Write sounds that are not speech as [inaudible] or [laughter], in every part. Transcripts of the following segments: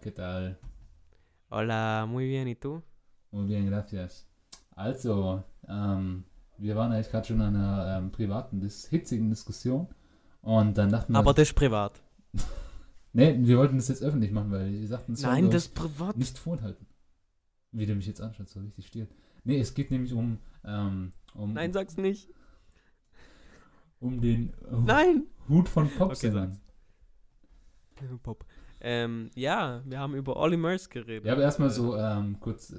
¿qué tal? Hola, muy bien, ¿y tú? Muy bien, gracias. Also, ähm, wir waren eigentlich gerade schon in einer ähm, privaten, dis hitzigen Diskussion und dann dachten wir, Aber das ist privat. [laughs] nee, wir wollten das jetzt öffentlich machen, weil wir sagten, es Nein, das ist privat. nicht vorenthalten. Wie du mich jetzt anschaut, so richtig still. Nee, es geht nämlich um, ähm, um, Nein, sag's nicht. um den Nein! Hut von Okay, Popsängern. sag's. Pop. Ähm, ja, wir haben über Olli Murs geredet. Ja, aber erstmal Äh, so ähm, kurz,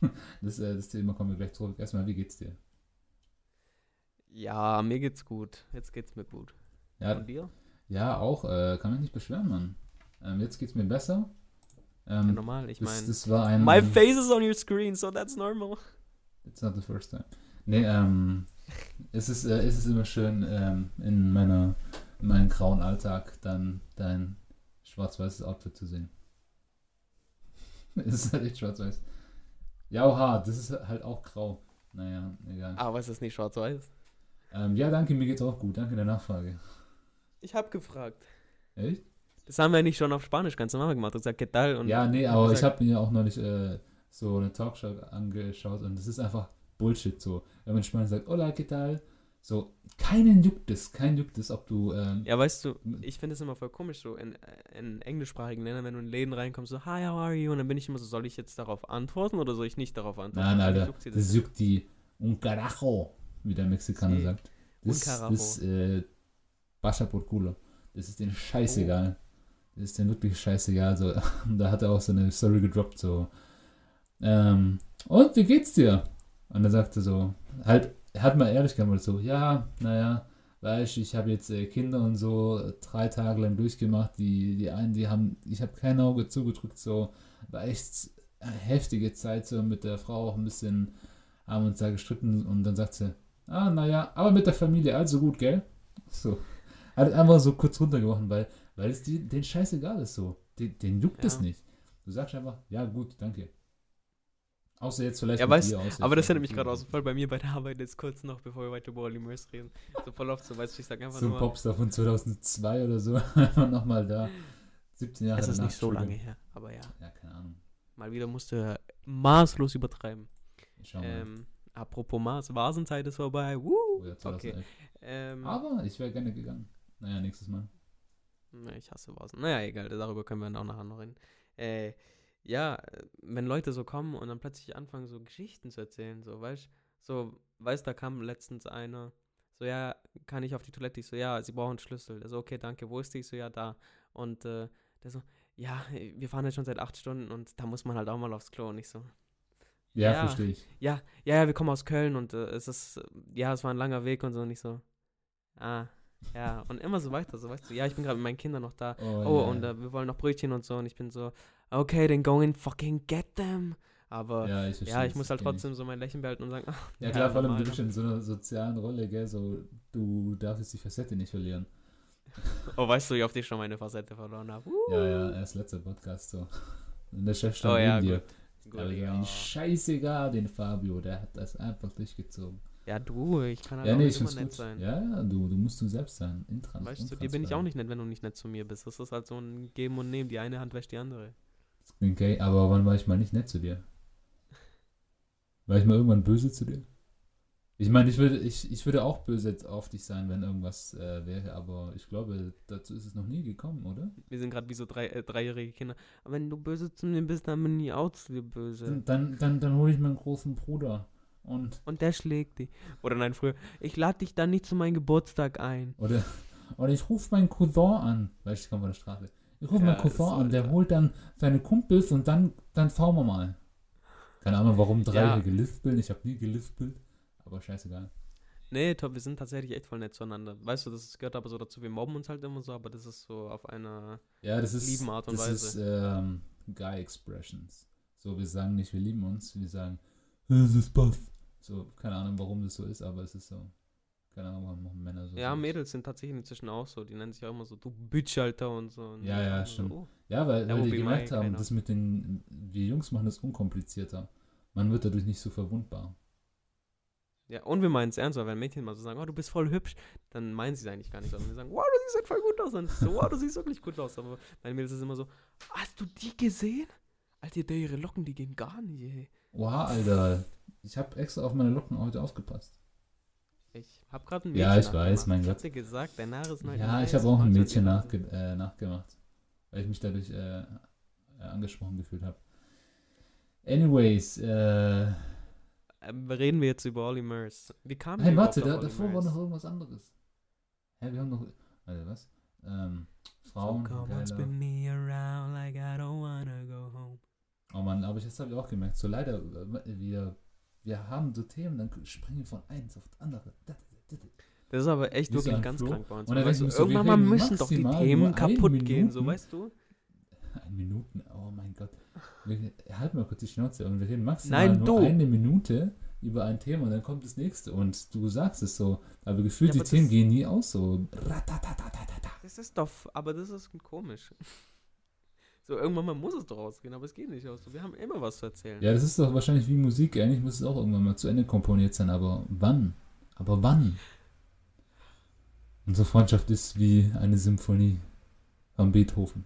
[laughs] das, äh, das Thema kommen wir gleich zurück. Erstmal, wie geht's dir? Ja, mir geht's gut. Jetzt geht's mir gut. Ja, Und dir? ja auch, äh, kann mich nicht beschweren, Mann. Ähm, jetzt geht's mir besser. Ja, Ähm, normal, ich meine. das war ein. My face is on your screen, so that's normal. It's not the first time. Nee, ähm, es ist, äh, es ist immer schön, ähm, in meiner, in meinem grauen Alltag dann dein schwarz-weißes Outfit zu sehen. [laughs] es ist halt echt schwarz-weiß. Ja, oha, das ist halt auch grau. Naja, egal. Aber es ist nicht schwarz-weiß. Ähm, ja, danke, mir geht's auch gut. Danke der Nachfrage. Ich hab gefragt. Echt? Das haben wir nicht schon auf Spanisch ganz normal gemacht. Du gesagt, ¿qué tal? Und ja, nee, aber ich habe mir ja auch neulich äh, so eine Talkshow angeschaut und das ist einfach Bullshit so. Wenn man in Spanien sagt, hola, ¿qué tal? So, keinen juckt es, keinen juckt es, ob du, ähm, Ja, weißt du, ich finde es immer voll komisch, so in, in englischsprachigen Ländern, wenn du in Läden reinkommst, so, hi, how are you? Und dann bin ich immer so, soll ich jetzt darauf antworten oder soll ich nicht darauf antworten? Nein, Alter, juckt das das. juckt die un carajo, wie der Mexikaner Sí. sagt. Un Das, carajo. das, äh, pasa por culo. Das ist denen scheißegal. Das ist denen wirklich scheißegal. So, [laughs] da hat er auch so eine Story gedroppt, so, ähm, und wie geht's dir? Und dann sagte so, halt, er hat mal ehrlich geantwortet, so, ja, naja, weißt du, ich habe jetzt äh, Kinder und so drei Tage lang durchgemacht, die, die einen, die haben, ich habe kein Auge zugedrückt, so, war echt eine heftige Zeit, so mit der Frau auch ein bisschen, haben uns da gestritten und dann sagt sie, ah, naja, aber mit der Familie, also gut, gell? So. Hat einfach so kurz runtergeworfen, weil, weil es die, den scheißegal ist so. Den, den juckt es Ja. nicht. Du sagst einfach, ja gut, danke. Außer jetzt vielleicht Ja, weißt- Aber das erinnert mich gerade aus, voll bei mir bei der Arbeit jetzt kurz noch, bevor wir weiter über Olli Murs reden. So voll oft so, weißt du, ich sag einfach So ein nur, Popstar von 2002 oder so. [laughs] Einfach nochmal da. 17 Jahre es ist nicht so lange her, aber ja, Ja, keine Ahnung. mal wieder musst du maßlos übertreiben. Schau mal. Ähm, apropos Maß, Vasenzeit ist vorbei, oh, woo! ja, 2011. Ähm, Aber ich wäre gerne gegangen. Naja, nächstes Mal. Ich hasse Vasen. Naja, egal, darüber können wir dann auch nachher noch reden. Äh, ja, wenn Leute so kommen und dann plötzlich anfangen, so Geschichten zu erzählen, so, weißt so, weißt da kam letztens einer, so, ja, kann ich auf die Toilette? Ich so, ja, sie brauchen einen Schlüssel. Der so, okay, danke, wo ist die? Ich so, ja, da. Und äh, der so, ja, wir fahren jetzt schon seit acht Stunden und da muss man halt auch mal aufs Klo. Und ich so, Ja, Ja. verstehe ich. ja, ja, ja, wir kommen aus Köln und äh, es ist, ja, es war ein langer Weg und so. Und ich so, ah, ja, und immer so weiter, so, weißt du, ja, ich bin gerade mit meinen Kindern noch da. Oh, ja, und ja. äh, wir wollen noch Brötchen und so. Und ich bin so, okay, then go and fucking get them. Aber ja, ja, ich, verstehe ich muss halt trotzdem so mein Lächeln behalten und sagen, ach, Ja, klar, vor allem, du normal, bist in so einer sozialen Rolle, gell, so, du darfst jetzt die Facette nicht verlieren. [laughs] Oh, weißt du, wie oft ich schon meine Facette verloren habe? Uh. Ja, ja, erst letzter Podcast, so. Und der Chef stand Oh ja, neben dir. gut. Aber ja. mein, scheißegal, den Fabio, der hat das einfach durchgezogen. ja, du, ich kann halt Ja, auch nee, nicht ich immer nett gut. sein. Ja, ja, du, du musst du selbst sein. Intrans Weißt du, dir bin ich auch nicht nett, wenn du nicht nett zu mir bist. Das ist halt so ein Geben und Nehmen. Die eine Hand wäscht die andere. Okay, aber wann war ich mal nicht nett zu dir? War ich mal irgendwann böse zu dir? Ich meine, ich würde, ich, ich würde auch böse auf dich sein, wenn irgendwas äh, wäre, aber ich glaube, dazu ist es noch nie gekommen, oder? Wir sind gerade wie so drei, äh, dreijährige Kinder. Aber wenn du böse zu mir bist, dann bin ich auch zu dir böse. Dann, dann, dann, dann hole ich meinen großen Bruder und Und der schlägt dich. Oder nein, früher. Ich lade dich dann nicht zu meinem Geburtstag ein. Oder, oder ich rufe meinen Cousin an. Weißt du, ich komme von der Straße. Ich rufe Ja, meinen Cousin an, der holt dann seine Kumpels und dann, dann fahren wir mal. Keine Ahnung, warum drei Ja. hier gelispelt. Ich habe nie gelispelt. Aber scheißegal. Nee, top, wir sind tatsächlich echt voll nett zueinander. Weißt du, das gehört aber so dazu, wir mobben uns halt immer so, aber das ist so auf einer. Ja, das ist, Lieben Art und das Weise. ist ähm, Guy Expressions. So, wir sagen nicht, wir lieben uns, wir sagen, es ist Buff. So, keine Ahnung, warum das so ist, aber es ist so. Keine Ahnung, warum Männer so. Ja. Mädels sind tatsächlich inzwischen auch so. Die nennen sich auch immer so, du Bitch, Alter und so. Und Ja, ja, so, stimmt. oh. Ja, weil, Ja, weil die gemerkt haben, keiner. das mit den, wir Jungs machen das unkomplizierter. Man wird dadurch nicht so verwundbar. Ja, und wir meinen es ernst, weil wenn Mädchen mal so sagen, oh, du bist voll hübsch, dann meinen sie es eigentlich gar nicht, sondern wir sagen, wow, du siehst halt voll gut aus. Und ich so, wow, du siehst wirklich gut aus. Aber meine Mädels ist immer so, Hast du die gesehen? Alter, der ihre Locken, die gehen gar nicht, ey. Wow, Alter. Ich habe extra auf meine Locken heute aufgepasst. Ich hab gerade ein Ja, ich nachgemacht. weiß, mein Ich Gott. hab dir gesagt, dein Haar ist neu. Ja, ich habe auch ein Mädchen nachge äh, nachgemacht. Weil ich mich dadurch äh, äh, angesprochen gefühlt habe. Anyways, äh. Ähm, reden wir jetzt über Ollie Murs. Wie kam Hey, wir warte, da, davor war noch irgendwas anderes. Hä, wir haben noch. Warte, was? Ähm, Frauen. Like I don't wanna go home. Oh Mann, aber jetzt habe ich auch gemerkt, so leider, äh, wir, haben so Themen, dann springen wir von eins auf das andere. Das ist aber echt wirklich ganz Flow. krank bei uns. Und dann weißt du, so, irgendwann mal müssen doch die Themen kaputt gehen, so Minuten. weißt du? Ein Minuten, oh mein Gott. Wir, halt mal kurz die Schnauze und wir reden maximal Nein, nur du. eine Minute über ein Thema und dann kommt das nächste und du sagst es so, aber gefühlt Ja, die aber Themen das- gehen nie aus, so. Das ist doch, aber das ist komisch. So, irgendwann mal muss es doch ausgehen, aber es geht nicht aus. So, Wir haben immer was zu erzählen. Ja, das ist doch wahrscheinlich wie Musik, eigentlich muss es auch irgendwann mal zu Ende komponiert sein, aber wann? Aber wann? Unsere Freundschaft ist wie eine Symphonie von Beethoven.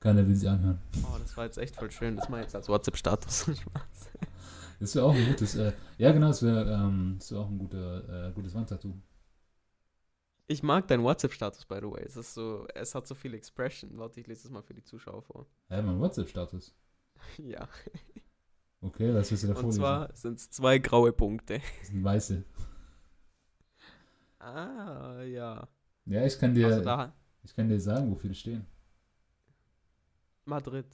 Keiner will sie anhören. Oh, das war jetzt echt voll schön. Das mache ich jetzt als WhatsApp-Status. [laughs] Das wäre auch ein gutes, äh, ja genau, das wäre ähm, das wär auch ein guter, äh, gutes Wandtattoo. Ich mag deinen WhatsApp-Status, by the way. Es ist so, es hat so viel Expression. Warte, ich lese das mal für die Zuschauer vor. Ja, mein WhatsApp-Status. [laughs] Ja. Okay, was willst du da Und zwar sind es zwei graue Punkte. Das sind weiße. [laughs] Ah, ja. Ja, ich kann dir, Also ich kann dir sagen, wofür die stehen. Madrid.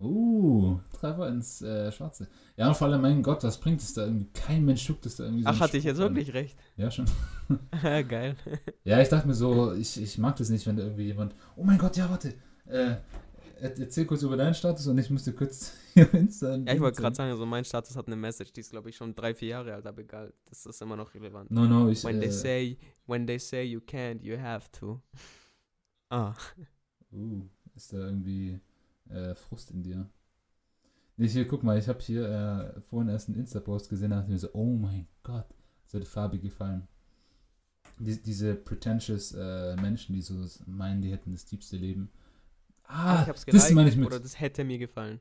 Uh, Treffer ins äh, Schwarze. Ja, und vor allem, mein Gott, was bringt es da irgendwie? Kein Mensch schuckt es da irgendwie so Ach, hatte ich jetzt wirklich recht. Ja, schon. [laughs] [laughs] Geil. Ja, ich dachte mir so, ich, ich mag das nicht, wenn da irgendwie jemand, oh mein Gott, ja, warte, äh, er- erzähl kurz über deinen Status und ich musste kurz [laughs] hier Insta. Ja, ich wollte gerade sagen, also mein Status hat eine Message, die ist, glaube ich, schon drei, vier Jahre alt, aber egal. Das ist immer noch relevant. No, no, ich, When they äh, say, when they say you can't, you have to. Ah. uh, ist da irgendwie äh, Frust in dir? Nee, hier, guck mal, ich habe hier äh, vorhin erst einen Insta-Post gesehen, da dachte ich mir so, oh mein Gott, hat Fabi gefallen. Die, diese pretentious äh, Menschen, die so meinen, die hätten das tiefste Leben. Ah, ich hab's das meine geliked, ich mit. Oder das hätte mir gefallen.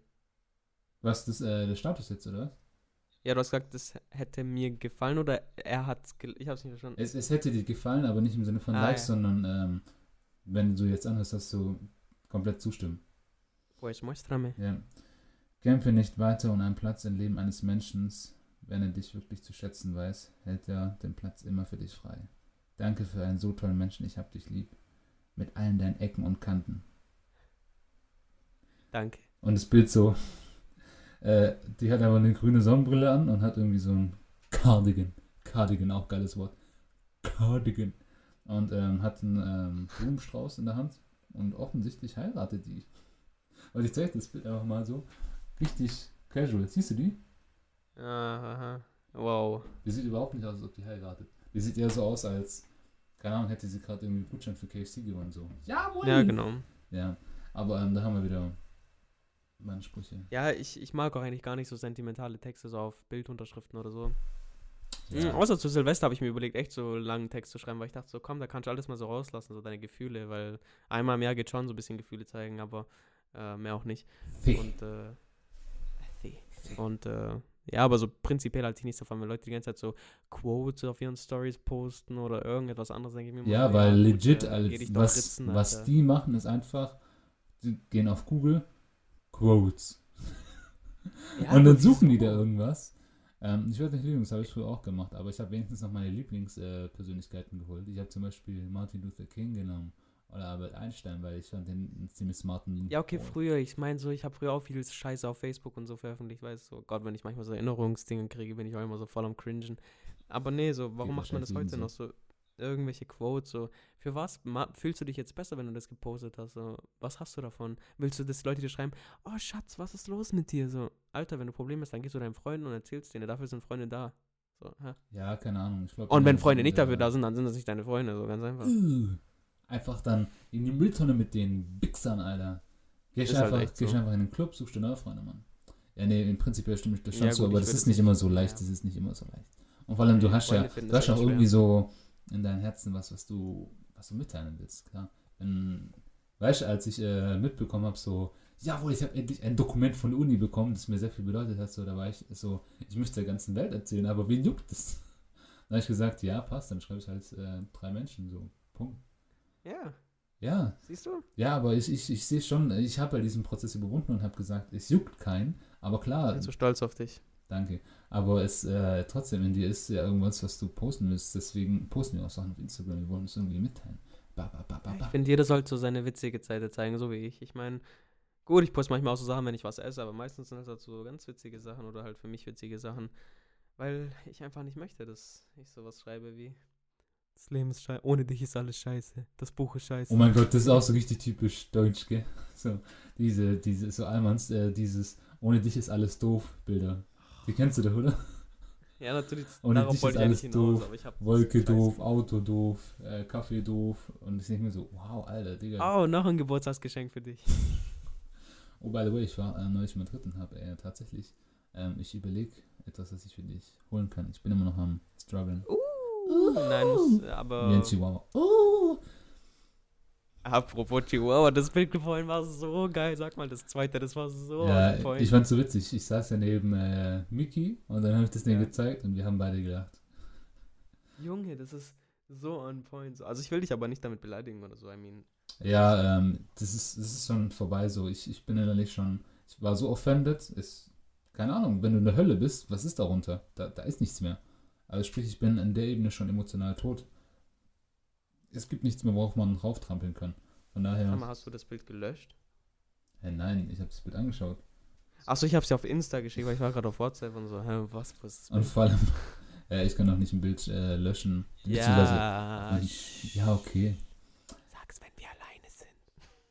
Was, das, äh, der Status jetzt, oder was? Ja, du hast gesagt, das hätte mir gefallen oder er gel Ich hab's nicht verstanden. Es, es hätte dir gefallen, aber nicht im Sinne von Ah, Likes, ja. sondern ähm, wenn du jetzt anhörst, dass du komplett zustimmen. Pues muéstrame. Ja. Kämpfe nicht weiter um einen Platz im Leben eines Menschen, wenn er dich wirklich zu schätzen weiß, hält er den Platz immer für dich frei. Danke für einen so tollen Menschen, ich hab dich lieb. Mit allen deinen Ecken und Kanten. Danke. Und das Bild so, äh, die hat aber eine grüne Sonnenbrille an und hat irgendwie so ein Cardigan. Cardigan, auch geiles Wort. Cardigan. Und ähm, hat einen ähm, Blumenstrauß in der Hand und offensichtlich heiratet die. Und ich zeige das Bild einfach mal so. Richtig casual. Siehst du die? Aha. Wow. Die sieht überhaupt nicht aus, als ob die heiratet. Die sieht eher so aus, als, keine Ahnung, hätte sie gerade irgendwie einen Gutschein für KFC gewonnen. So. Jawohl! Ja, genau. Ja, aber ähm, da haben wir wieder meine Sprüche. Ja, ich, ich mag auch eigentlich gar nicht so sentimentale Texte, so auf Bildunterschriften oder so. Ja. Mhm, außer zu Silvester habe ich mir überlegt, echt so langen Text zu schreiben, weil ich dachte so, komm, da kannst du alles mal so rauslassen, so deine Gefühle, weil einmal im Jahr geht schon so ein bisschen Gefühle zeigen, aber äh, mehr auch nicht. Fee. Und, äh, und äh, ja, aber so prinzipiell halte ich nichts davon, wenn Leute die ganze Zeit so Quotes auf ihren Stories posten oder irgendetwas anderes, denke ich mir immer Ja, weil gut, legit, äh, alles, was, ritzen, was die machen, ist einfach, die gehen auf Google, Quotes. [laughs] Ja, und dann suchen die da irgendwas. Ähm, ich werde nicht lügen, das habe ich früher auch gemacht, aber ich habe wenigstens noch meine Lieblingspersönlichkeiten äh, geholt. Ich habe zum Beispiel Martin Luther King genommen oder Albert Einstein, weil ich fand den einen ziemlich smarten. Ja, okay, Boy. früher, ich meine so, ich habe früher auch viel Scheiße auf Facebook und so veröffentlicht, weißt du, so, Gott, wenn ich manchmal so Erinnerungsdinge kriege, bin ich auch immer so voll am Cringen. Aber nee, so, warum macht man das heute jedem noch so? Irgendwelche Quotes, so, für was ma fühlst du dich jetzt besser, wenn du das gepostet hast? So, was hast du davon? Willst du, dass Leute dir schreiben, oh Schatz, was ist los mit dir? So, Alter, wenn du Probleme hast, dann gehst du deinen Freunden und erzählst denen, dafür sind Freunde da. So? Ja, keine Ahnung. Glaub, Und wenn Freunde so, nicht dafür da sind, dann sind das nicht deine Freunde, so ganz einfach. Einfach dann in die Mülltonne mit den Wichsern, Alter. Gehst Ist halt einfach, echt gehst so. einfach in den Club, suchst dir neue Freunde, Mann. Ja, nee, im Prinzip stimme ich das schon Ja, zu, gut, aber das ist nicht immer so leicht, ja. das ist nicht immer so leicht. Und vor allem, du hast ja, du hast ja irgendwie so in deinem Herzen was, was du, was du mitteilen willst, klar. Wenn, weißt du, als ich äh, mitbekommen habe, so, jawohl, ich habe endlich ein Dokument von der Uni bekommen, das mir sehr viel bedeutet hat. So, da war ich so, ich müsste der ganzen Welt erzählen, aber wen juckt das? [laughs] Dann habe ich gesagt, ja, passt, dann schreibe ich halt äh, drei Menschen, so, Punkt. Ja, Ja, siehst du? ja, aber ich, ich, ich sehe schon, ich habe ja diesen Prozess überwunden und habe gesagt, es juckt keinen, aber klar, Ich bin so stolz auf dich. danke, aber es äh, trotzdem in dir ist ja irgendwas, was du posten willst, deswegen posten wir auch Sachen auf Instagram, wir wollen es irgendwie mitteilen. Ba, ba, ba, Ich finde, jeder sollte so seine witzige Seite zeigen, so wie ich. Ich meine, gut, ich poste manchmal auch so Sachen, wenn ich was esse, aber meistens sind das halt so ganz witzige Sachen oder halt für mich witzige Sachen, weil ich einfach nicht möchte, dass ich sowas schreibe wie Das Leben ist scheiße, ohne dich ist alles scheiße, das Buch ist scheiße. Oh mein Gott, das ist auch so richtig typisch deutsch, gell? [laughs] So, diese, diese, so Almans, äh, dieses ohne dich ist alles doof Bilder. Die kennst du doch, oder? [laughs] ja, natürlich, Ohne dich ist alles hinaus, doof, aber ich habe Wolke doof, Auto doof, äh, Kaffee doof. Und ich denke mir so, wow, Alter, Digga. Oh, noch ein Geburtstagsgeschenk für dich. [laughs] Oh, by the way, ich war äh, neulich in Madrid und habe äh, tatsächlich, ähm, ich überlege etwas, was ich für dich holen kann. Ich bin immer noch am struggeln. Uh, nein, muss, aber Wie ein Chihuahua. Oh. apropos Chihuahua, das Bild vorhin war so geil. Sag mal, das zweite, das war so ja, on point. ich fand's so witzig. Ich saß ja neben äh, Mickey und dann habe ich das Ding Ja. gezeigt und wir haben beide gelacht. Junge, das ist so on point. Also ich will dich aber nicht damit beleidigen oder so. I mean, Ja, ähm, das ist, das ist schon vorbei so. Ich, ich bin innerlich schon, ich war so offended. Ist, keine Ahnung, wenn du in der Hölle bist, was ist darunter? Da, da ist nichts mehr. Also sprich, ich bin in der Ebene schon emotional tot. Es gibt nichts mehr, worauf man rauftrampeln kann. Von daher, Hammer, hast du das Bild gelöscht? hä, nein, ich habe das Bild angeschaut. Achso, ich hab's ja auf Insta geschickt, weil ich war gerade auf WhatsApp und so, hä, was, was ist das Und Bild? vor allem, [laughs] ja, ich kann auch nicht ein Bild äh, löschen. Ja, Ja, okay. sag's, wenn wir alleine sind.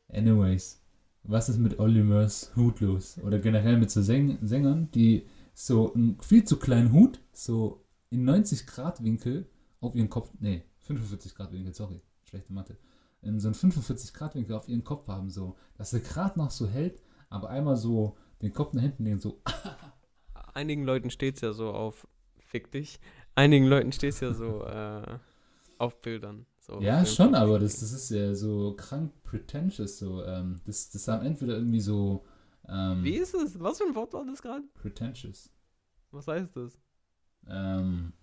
Anyways, was ist mit Olimers Hut los? Oder generell mit so Säng Sängern, die so einen viel zu kleinen Hut, so in 90 Grad Winkel auf ihren Kopf, nee, 45 Grad Winkel, sorry, schlechte Mathe, in so einen 45 Grad Winkel auf ihren Kopf haben, so, dass er gerade noch so hält, aber einmal so den Kopf nach hinten legen, so, [laughs] Einigen Leuten steht's ja so auf Fick dich. Einigen Leuten steht's ja so äh, auf Bildern. So ja, schon, aber das, das ist ja so krank pretentious, so, ähm, das, das haben entweder irgendwie so, ähm, Wie ist es? Was für ein Wort war das gerade? pretentious. Was heißt das? Ähm,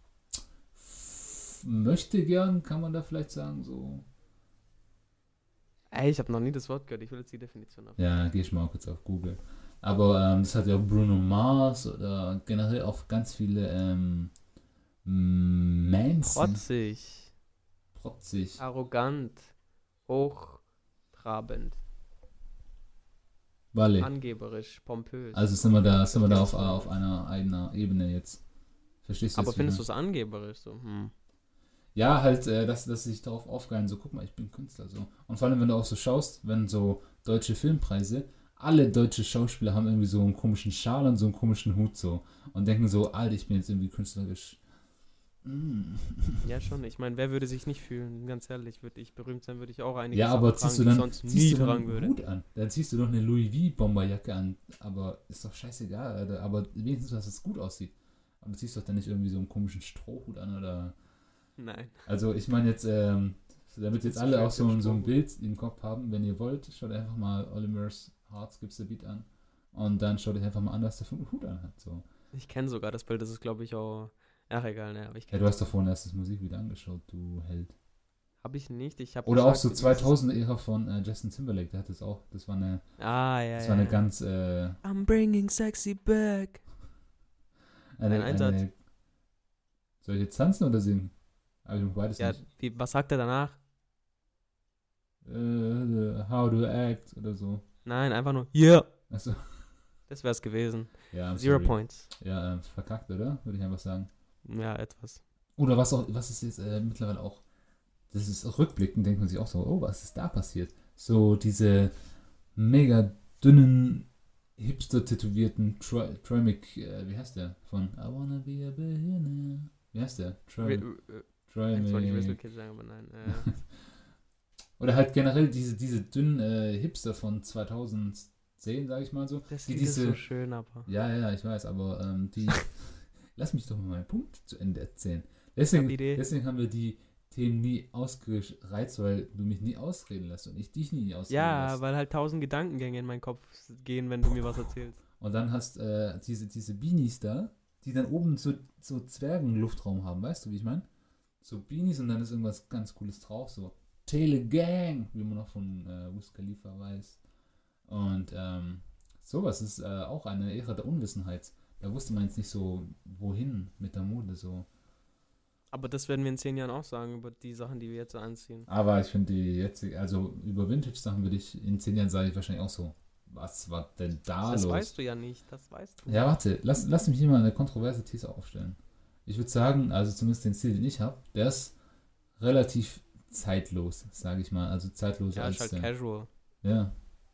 möchte gern, kann man da vielleicht sagen, so. Ey, ich habe noch nie das Wort gehört. Ich will jetzt die Definition ab. Ja, gehe ich mal kurz auf Google. Aber ähm, das hat ja auch Bruno Mars oder generell auch ganz viele ähm, Manson. Protzig, Protzig. arrogant, hochtrabend, Walle. angeberisch, pompös. Also sind wir da, sind wir da auf, auf einer, einer Ebene jetzt. Verstehst du aber findest du es angeberisch so? Hm. Ja, halt, äh, dass, dass sie sich darauf aufgeilen, so, guck mal, ich bin Künstler, so. Und vor allem, wenn du auch so schaust, wenn so deutsche Filmpreise, alle deutsche Schauspieler haben irgendwie so einen komischen Schal und so einen komischen Hut, so. Und denken so, Alter, ich bin jetzt irgendwie künstlerisch. Mm. Ja, schon. Ich meine, wer würde sich nicht fühlen? Ganz ehrlich, würde ich berühmt sein, würde ich auch einige Ja, Sachen aber tragen, ziehst du die ich dann, sonst nie ziehst du dann tragen einen würde. Hut an? Dann ziehst du doch eine Louis V-Bomberjacke an. Aber ist doch scheißegal, Alter. Aber wenigstens, dass es gut aussieht. Aber du ziehst doch dann nicht irgendwie so einen komischen Strohhut an oder. Nein. Also ich meine jetzt, ähm, damit jetzt Jetzt alle auch so, so ein. Bild im Kopf haben, wenn ihr wollt, schaut einfach mal Oliver's Hearts Gives the Beat an. Und dann schaut euch einfach mal an, was der für einen Hut an hat. So. Ich kenne sogar das Bild, das ist, glaube ich, auch. Ach, egal, ne, aber ich Ja, kenne du hast doch vorhin erst das Musik wieder angeschaut, du Held. Habe ich nicht. Ich habe Oder auch so 2000er-Ära von äh, Justin Timberlake, der hat das auch. Das war eine, Ah, ja, das ja. war eine ja. ganz, äh, I'm bringing sexy back. Eine, Ein Einsatz. eine, Soll ich jetzt tanzen oder singen? Aber ich beides Ja, nicht. wie, was sagt er danach? Äh, how to act oder so. Nein, einfach nur, yeah. Achso. Das wär's gewesen. Ja, Zero sorry. Points. Ja, äh, verkackt, oder? Würde ich einfach sagen. Ja, etwas. Oder was auch, was ist jetzt äh, mittlerweile auch, das ist rückblickend, denkt man sich auch so, oh, was ist da passiert? So diese mega dünnen, hipster-tätowierten Mc, äh, wie heißt der? Von I wanna be a billionaire. Wie heißt der? Ri- äh, sagen, aber nein. Äh, [laughs] Oder halt generell diese, diese dünnen äh, Hipster von 2010, sag ich mal so. das Die Lied ist so diese- schön, aber. Ja, ja, ich weiß, aber ähm, die. [laughs] Lass mich doch mal meinen Punkt zu Ende erzählen. Deswegen, deswegen haben wir die, Themen nie ausgereizt, weil du mich nie ausreden lässt und ich dich nie ausreden Ja, lasse. weil halt tausend Gedankengänge in meinen Kopf gehen, wenn du mir was erzählst. Und dann hast äh, diese, diese Beanies da, die dann oben so, so Zwergenluftraum haben, weißt du, wie ich meine? So Beanies und dann ist irgendwas ganz Cooles drauf, so Tele Gang, wie man noch von äh, Wiz Khalifa weiß. Und ähm, sowas ist äh, auch eine Ära der Unwissenheit. Da wusste man jetzt nicht so, wohin mit der Mode so. Aber das werden wir in zehn Jahren auch sagen, über die Sachen, die wir jetzt anziehen. Aber ich finde die jetzige, also über Vintage-Sachen würde ich in zehn Jahren sage ich wahrscheinlich auch so, was war denn da das los? weißt du ja nicht, das weißt du. Ja, warte, lass, lass mich hier mal eine kontroverse These aufstellen. Ich würde sagen, also zumindest den Stil, den ich habe, der ist relativ zeitlos, sage ich mal. Also zeitlos Ja, als ist halt der. casual. Ja.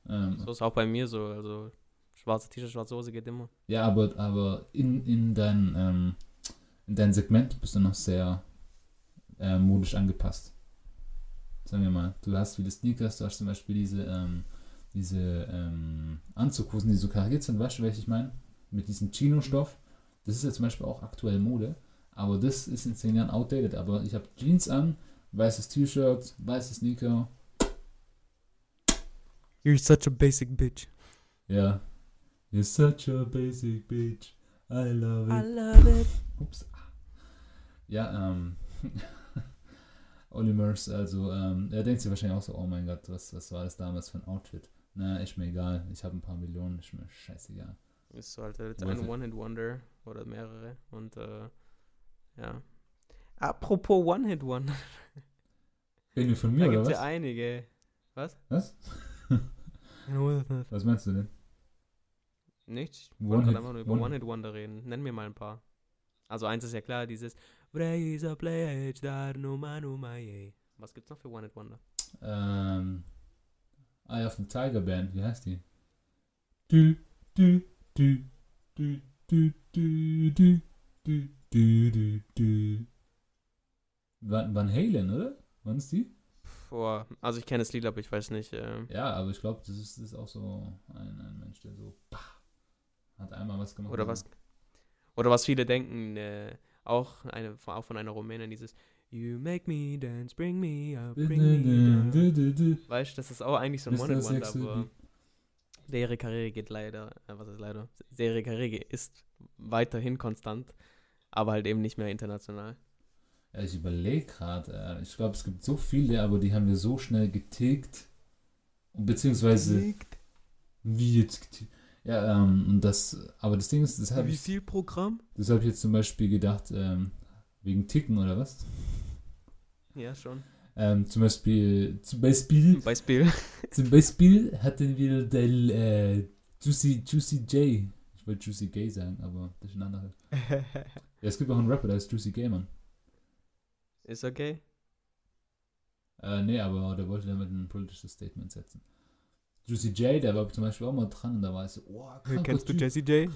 Ähm, So ist auch bei mir so. Also, schwarze T-Shirt, schwarze Hose geht immer. ja, aber, aber in, in, dein, ähm, dein Segment bist du noch sehr äh, modisch angepasst. Sagen wir mal, du hast viele Sneakers, du hast zum Beispiel diese, ähm, diese ähm, Anzughosen, die so kariert sind, weißt du, welche ich meine? Mit diesem Chino-Stoff. Das ist ja zum Beispiel auch aktuell Mode, aber das ist in zehn Jahren outdated. Aber ich habe Jeans an, weißes T-Shirt, weiße Sneaker. You're such a basic bitch. Ja. You're such a basic bitch. I love it. love it. Ups. Ja, ähm. [laughs] Olimers, also, ähm, er denkt sich wahrscheinlich auch so, oh mein Gott, was, was war das damals für ein Outfit? Na, ist mir egal. Ich habe ein paar Millionen, ist mir scheißegal. Ist so halt jetzt ein it. One-Hit-Wonder oder mehrere. Und, äh, ja. Apropos One-Hit-Wonder. [laughs] Reden wir von Da mir, oder gibt es was? ja einige. Was? Was? [laughs] Was meinst du denn? Nichts. Ich wollte gerade einfach nur über One- One-Hit-Wonder reden. Nenn mir mal ein paar. Also eins ist ja klar, dieses Vreisa pledge dar no manu maye. Was gibt's noch für One-Hit-Wonder? Ähm. Eye of the Tiger Band, wie heißt die? Du, du, du, du, du, du, du, du, du, du, du. Van, Van Halen, oder? Wann ist die? Boah, also ich kenne das Lied, aber ich weiß nicht. Äh, Ja, aber ich glaube, das ist, das ist auch so ein, ein Mensch, der so pah, hat einmal was gemacht. oder was oder was viele denken, äh, auch, eine, auch von einer Rumänin, dieses You make me dance, bring me up, bring me down. Weißt du, das ist auch eigentlich so ein Mr. One-Hit-Wonder, Sexy aber ihre Karriere geht leider, äh, was ist leider, ihre Karriere ist weiterhin konstant, aber halt eben nicht mehr international. Ja, ich überlege gerade, äh, ich glaube, es gibt so viele, aber die haben wir so schnell getilgt. Beziehungsweise, wie jetzt getilgt? Ja, ähm, und das, aber das Ding ist, das habe Wie ich, viel Programm? das hab ich jetzt zum Beispiel gedacht, ähm, wegen Ticken oder was? Ja, schon. Ähm, zum Beispiel, zum Beispiel, Beispiel. [laughs] zum Beispiel hatten wir den äh, Juicy, Juicy J. Ich wollte Juicy Gay sagen, aber das ist ein anderer. [laughs] Ja, es gibt auch einen Rapper, der ist Juicy Gay, Mann. ist okay. Äh, nee, aber der wollte damit ein politisches Statement setzen. Juicy J, der war zum Beispiel auch mal dran und da war ich so, oh, kranker Kennst du Typ, Jessie J?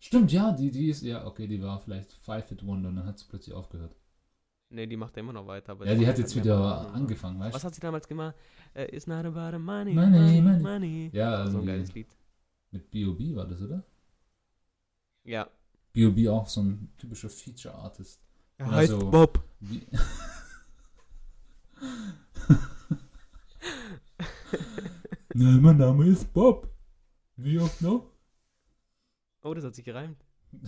Stimmt, ja, die, die ist, ja, okay, die war vielleicht Five Fit Wonder und dann hat sie plötzlich aufgehört. Nee, die macht ja immer noch weiter. Aber ja, die hat jetzt wieder angefangen, weißt Was du? hat sie damals gemacht? Äh, It's not about the money, Money, money, money. money. Ja, so ein geiles Lied. mit B.O.B. war das, oder? Ja. B.O.B. auch so ein typischer Feature-Artist. Er heißt so- Bob. [laughs] Nein, mein Name ist Bob. Wie oft noch? Oh, das hat sich gereimt. [laughs]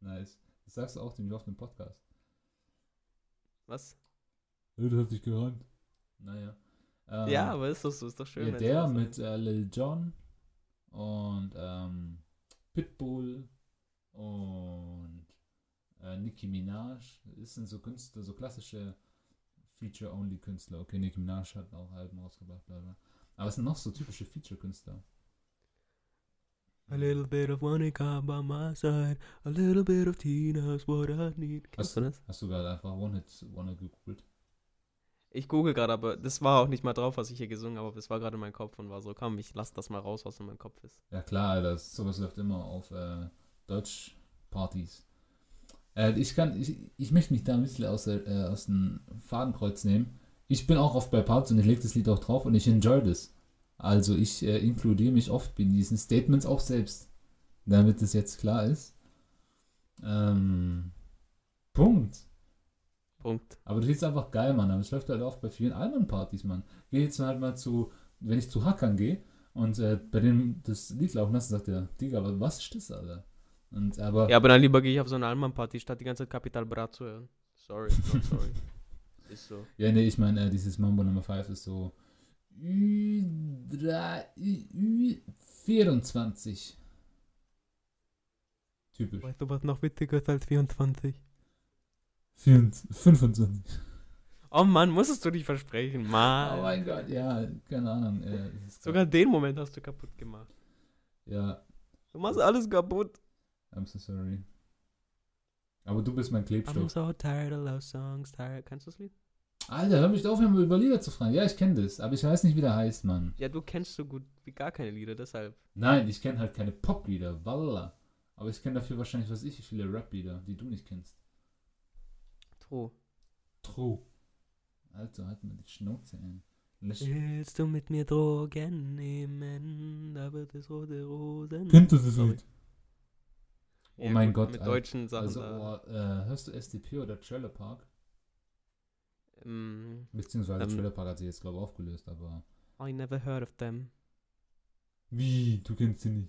Nice. Das sagst du auch ziemlich oft im Podcast. Was? Ja, das hat sich gereimt. Naja. Ähm, ja, aber ist doch so, ist doch schön. ja, der mit äh, Lil Jon und ähm, Pitbull und äh, Nicki Minaj. Das sind so Künstler, so klassische Feature-Only-Künstler. Okay, Nicki Minaj hat auch Alben rausgebracht, bla bla. Aber es sind noch so typische Feature-Künstler. A little bit of Monica by my side, a little bit of Tina's what I need. Kennst du das? Hast du gerade einfach One-Hit Wonder gegoogelt? Ich google gerade, aber das war auch nicht mal drauf, was ich hier gesungen habe, aber es war gerade in meinem Kopf und war so, komm, ich lass das mal raus, was in meinem Kopf ist. Ja klar, Alter, sowas läuft immer auf äh, Deutsch-Partys. Äh, ich kann, ich, ich möchte mich da ein bisschen aus, der, äh, aus dem Fadenkreuz nehmen. Ich bin auch oft bei Partys und ich lege das Lied auch drauf und ich enjoy das. Also ich äh, inkludiere mich oft in diesen Statements auch selbst. Damit das jetzt klar ist. Ähm, Punkt. Punkt. Aber das ist einfach geil, Mann. Aber es läuft halt auch bei vielen anderen Partys, Mann. Geh jetzt halt mal zu, wenn ich zu Hackern gehe und äh, bei dem das Lied laufen lasse, sagt der, Digga, aber was ist das, Alter? Und aber, Ja, aber dann lieber gehe ich auf so eine Allmann-Party, statt die ganze Zeit Capital Bra zu hören. Sorry, sorry. [laughs] [laughs] Ist so. ja, nee, ich meine, äh, dieses Mambo Number 5 ist so Ü, drei, Ü, Ü, 24. Typisch. Weißt du, was noch witziger ist als 24? 24, 25. Oh Mann, musstest du dich versprechen, Mann. Oh mein Gott, ja, keine Ahnung. Äh, Sogar den Moment hast du kaputt gemacht. Ja, Du machst alles kaputt. I'm so sorry. Aber du bist mein I'm Klebstoff. so tired of love songs, tired. Kennst du das Lied? Alter, hör mich auf, mir über Lieder zu fragen. Ja, ich kenne das, aber ich weiß nicht, wie der heißt, Mann. Ja, du kennst so gut wie gar keine Lieder, deshalb. Nein, ich kenne halt keine Poplieder, Walla. Aber ich kenne dafür wahrscheinlich, was ich, viele Rap-Lieder, die du nicht kennst. True. True. Alter, halt mir die Schnauze ein. Lass- Willst du mit mir Drogen nehmen? Da wird es rote Rosen. Kennt du das. Lied? Oh Ja, mein gut, Gott, Mit Alter. deutschen Sachen Also, oh, äh, hörst du SDP oder Trailer Park? Ähm, Beziehungsweise Ähm. Trailer Park hat sich jetzt, glaube ich, aufgelöst, aber. I never heard of them. Wie? Du kennst sie nicht?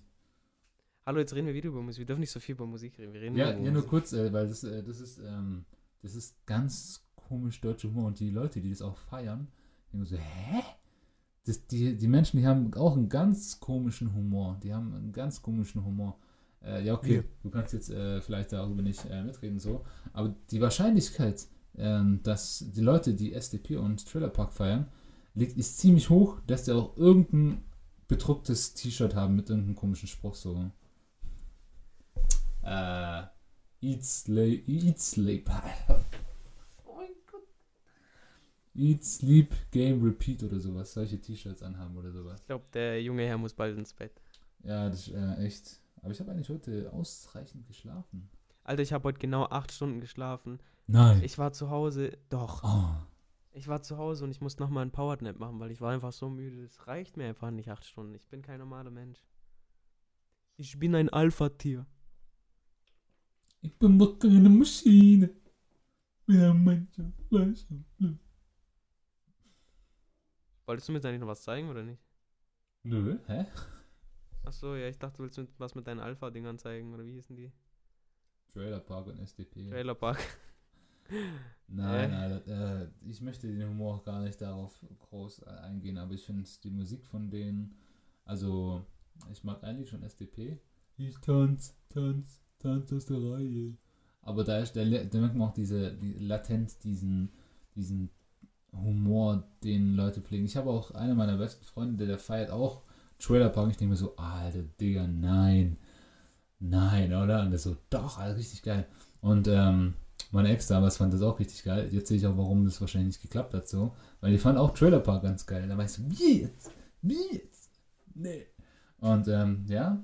Hallo, jetzt reden wir wieder über Musik. Wir dürfen nicht so viel über Musik reden. Wir reden Ja, ja nur Musik. kurz, äh, weil das, äh, das ist, ähm, das ist ganz komisch deutscher Humor und die Leute, die das auch feiern, denken so, hä? Das, die, die Menschen, die haben auch einen ganz komischen Humor. Die haben einen ganz komischen Humor. Äh, ja, okay, Ja. du kannst jetzt äh, vielleicht darüber nicht äh, mitreden, so. Aber die Wahrscheinlichkeit, ähm, dass die Leute, die SDP und Thriller Park feiern, liegt, ist ziemlich hoch, dass die auch irgendein bedrucktes T-Shirt haben mit irgendeinem komischen Spruch, so. Äh, Eat, Slay, Eat, Sleep. [laughs] Oh mein Gott. Eat, Sleep, Game, Repeat oder sowas. Solche T-Shirts anhaben oder sowas. Ich glaube, der junge Herr muss bald ins Bett. Ja, das ist äh, echt. Aber ich habe eigentlich heute ausreichend geschlafen. Alter, ich habe heute genau acht Stunden geschlafen. Nein. Ich war zu Hause. Doch. oh. Ich war zu Hause und ich musste nochmal einen Powernap machen, weil ich war einfach so müde. Es reicht mir einfach nicht acht Stunden. Ich bin kein normaler Mensch. Ich bin ein Alpha-Tier. Ich bin doch keine Maschine. Bin ein Mensch aus Fleisch und. Wolltest du mir jetzt eigentlich noch was zeigen oder nicht? Nö, hä? Achso, ja, ich dachte, du willst mit, was mit deinen Alpha-Dingern zeigen, oder wie hießen die? Trailer Park und SDP. Trailer Park. Nein, Äh. Äh, ich möchte den Humor auch gar nicht darauf groß äh, eingehen, aber ich finde die Musik von denen, also ich mag eigentlich schon SDP. Ich tanz, tanz, tanz aus der Reihe. Aber da ist, da, da merkt man auch diese, die, latent diesen, diesen Humor, den Leute pflegen. Ich habe auch einer meiner besten Freunde, der, der feiert auch Trailer Park. Ich denke mir so, alter Digga, nein, nein, oder? Und der so, doch, Alter, richtig geil. Und ähm, meine Ex damals fand das auch richtig geil. Jetzt sehe ich auch, warum das wahrscheinlich nicht geklappt hat so. Weil die fand auch Trailer Park ganz geil. Da war ich so, wie jetzt? Wie jetzt? Nee. Und ähm, ja,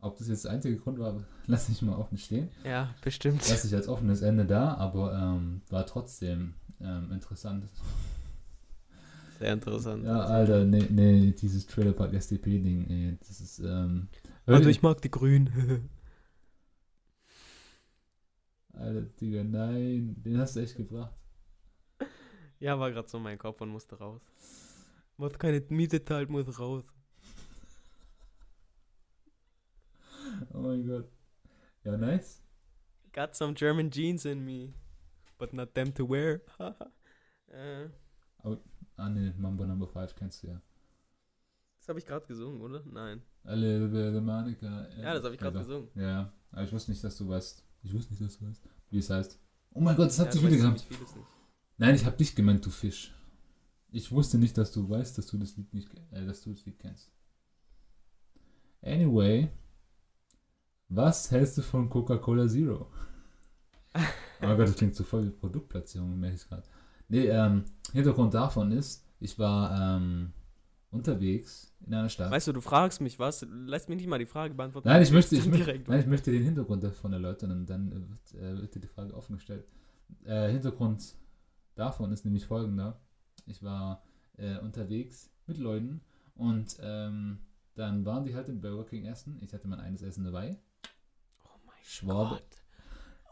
ob das jetzt der einzige Grund war, [laughs] lasse ich mal offen stehen. Ja, bestimmt. Lasse ich als offenes Ende da, aber ähm, war trotzdem ähm, interessant. Sehr interessant. Ja, Alter, nee, nee, dieses Trailer Park SDP-Ding, ey, das ist, ähm. Also ich mag die Grünen. [laughs] Alter, Digga, nein, den hast du echt gebracht. ja, war gerade so mein Kopf und musste raus. Was keine Miete zahlt, muss raus. Oh mein Gott. Ja, nice. Got some German jeans in me, but not them to wear. [laughs] äh, Ah, ne, Mambo Number 5 kennst du ja. das habe ich gerade gesungen, oder? Nein. A little bit of Monica. Ja, das habe ich gerade gesungen. Ja, aber ich wusste nicht, dass du weißt. Ich wusste nicht, dass du weißt, wie es heißt. Oh mein Gott, das hat ja, sich wieder gehabt. Nein, ich habe dich gemeint, du Fisch. Ich wusste nicht, dass du weißt, dass du das Lied nicht, äh, dass du das Lied kennst. Anyway, was hältst du von Coca-Cola Zero? [laughs] oh mein Gott, das klingt so voll wie Produktplatzierung, merke ich gerade. Nee, ähm, Hintergrund davon ist, ich war ähm, unterwegs in einer Stadt. Weißt du, du fragst mich was, lass mich nicht mal die Frage beantworten. Nein, ich möchte, ich, [laughs] direkt nein, ich möchte den Hintergrund davon erläutern und dann wird, äh, wird dir die Frage offen gestellt. Äh, Hintergrund davon ist nämlich folgender. Ich war äh, unterwegs mit Leuten und ähm, dann waren die halt im Burger King essen. Ich hatte mein eines Essen dabei. Oh mein Schwabe. Gott.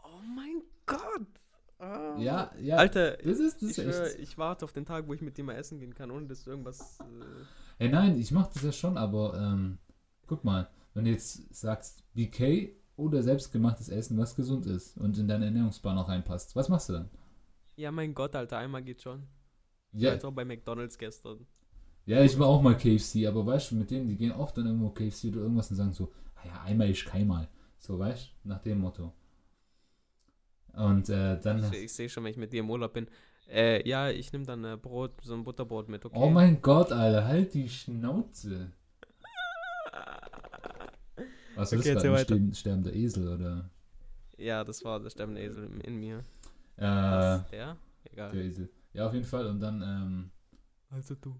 Oh mein Gott. Ah. Ja, ja. Alter, das ist, das ich, ist echt. ich warte auf den Tag, wo ich mit dir mal essen gehen kann, ohne dass du irgendwas. Äh, Hey, nein, ich mach das ja schon, aber ähm, guck mal, wenn du jetzt sagst BK oder selbstgemachtes Essen, was gesund ist und in deinen Ernährungsplan auch reinpasst, was machst du dann? ja, mein Gott, Alter, einmal geht schon. Ja, Als auch bei McDonalds gestern. ja, ich war auch mal KFC, aber weißt du, mit denen, die gehen oft dann irgendwo KFC oder irgendwas und sagen so, "Ah ja, einmal ist keinmal. So, weißt du, nach dem Motto. Und äh, dann, Ich, ich sehe schon, wenn ich mit dir im Urlaub bin. Äh, ja, ich nehme dann äh, Brot, so ein Butterbrot mit, okay? oh mein Gott, Alter, halt die Schnauze. Was ist Okay, das erzähl gerade, ein sterben- sterbender Esel oder? Ja, das war der sterbende Esel in, in mir. Äh, Was? Der? Egal. der Esel. Ja, auf jeden Fall. Und dann, ähm, Also du.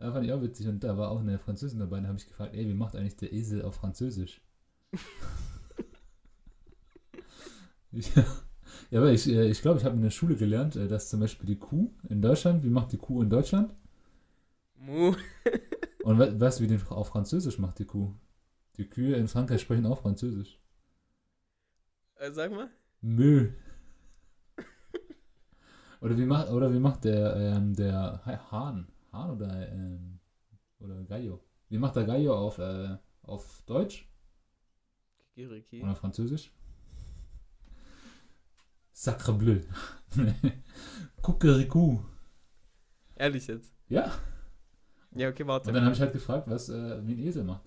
Ja, fand ich auch witzig. Und da war auch eine Französin dabei. Da habe ich gefragt, ey, wie macht eigentlich der Esel auf Französisch? [laughs] ja, aber ich glaube, ich, glaub, ich habe in der Schule gelernt, äh, dass zum Beispiel die Kuh in Deutschland, wie macht die Kuh in Deutschland? Mu. [laughs] Und we weißt du, wie den auf Französisch macht die Kuh? Die Kühe in Frankreich sprechen auch Französisch. Äh, sag mal. Mö. Oder wie macht, oder wie macht der, ähm, der Ha- Hahn? Hahn oder, ähm, oder Gallo? Wie macht der Gallo auf, äh, auf Deutsch? Kikiriki. Oder Französisch? Sacre bleu. [laughs] Kuckericou. Ehrlich jetzt. Ja. Ja, okay, warte. Und dann habe ich halt gefragt, was äh, wie ein Esel macht.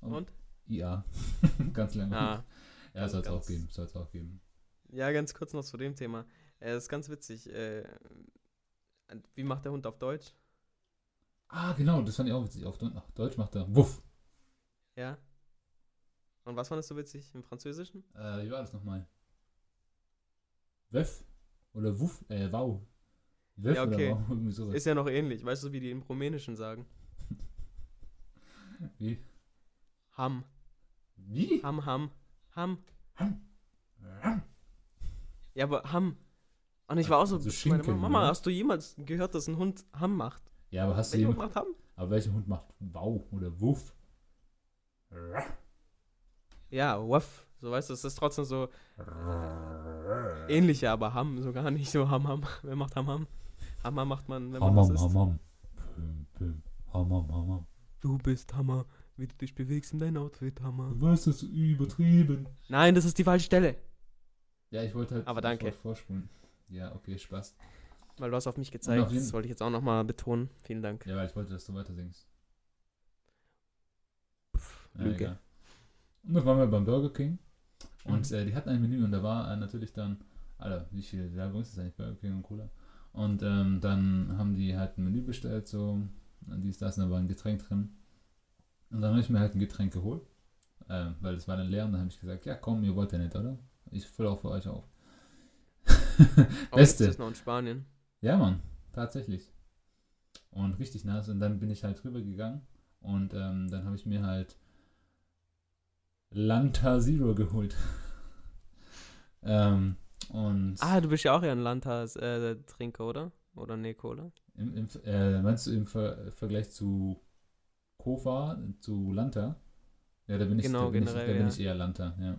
Und? IA. [laughs] Ganz lange. Ah. Ja, soll es auch geben. Soll es auch geben. Ja, ganz kurz noch zu dem Thema. Äh, ist ganz witzig. Äh, wie macht der Hund auf Deutsch? Ah, genau, das fand ich auch witzig. Auf Deutsch macht er Wuff. Ja. Und was fandest du witzig im Französischen? Äh, wie war das nochmal? Wöff? Oder Wuff? Äh, Wow. Wöff Ja, okay. oder Wow? [laughs] Irgendwie sowas. Ist ja noch ähnlich. Weißt du, wie die im Rumänischen sagen? Wie? Ham. Wie? Ham, ham. Ham. Ham. Ja, aber Ham. Und ich war auch so, Also Schinken, Mama, oder? hast du jemals gehört, dass ein Hund Ham macht? Ja, aber hast du Welcher Hund jemand, macht Ham? aber welcher Hund macht Wow oder Wuff? Ja, Wuff. So weißt du, es ist trotzdem so ähnlicher, aber Ham so gar nicht so Ham, Ham. [laughs] Wer macht Ham, Ham? Ham, Ham macht man, wenn man was Hamam, isst. hamam. Püm, püm. Hamam, hamam. Du bist Hammer, wie du dich bewegst in dein Outfit, Hammer. Du weißt das übertrieben. Nein, das ist die falsche Stelle. Ja, ich wollte halt Aber danke. vorspulen. Ja, okay, Spaß. Weil du hast auf mich auf gezeigt, jeden- das wollte ich jetzt auch nochmal betonen. Vielen Dank. Ja, weil ich wollte, dass du weiter singst. Ja, Lüge. egal. Und dann waren wir beim Burger King. Und Mhm. äh, die hatten ein Menü und da war äh, natürlich dann, Alter, wie viel Werbung ist das eigentlich, Burger King und Cola? Und ähm, dann haben die halt ein Menü bestellt, so, und dies, das, und da war ein Getränk drin. Und dann habe ich mir halt ein Getränk geholt, äh, weil es war dann leer und dann habe ich gesagt, ja komm, ihr wollt ja nicht, oder? Ich fülle auch für euch auf. [laughs] Auch Beste. gibt's das noch in Spanien. Ja, Mann, tatsächlich. Und richtig nass. Und dann bin ich halt rübergegangen und ähm, dann habe ich mir halt Lanta Zero geholt. ähm, und Ah, du bist ja auch eher ein Landhaus-Trinker, oder? Oder nee, Cola? im, im, äh, meinst du im Ver Vergleich zu Kofa, zu Lanta? Ja, da bin ich, Genau, da bin ich, generell, da bin ja. ich eher Lanta, ja.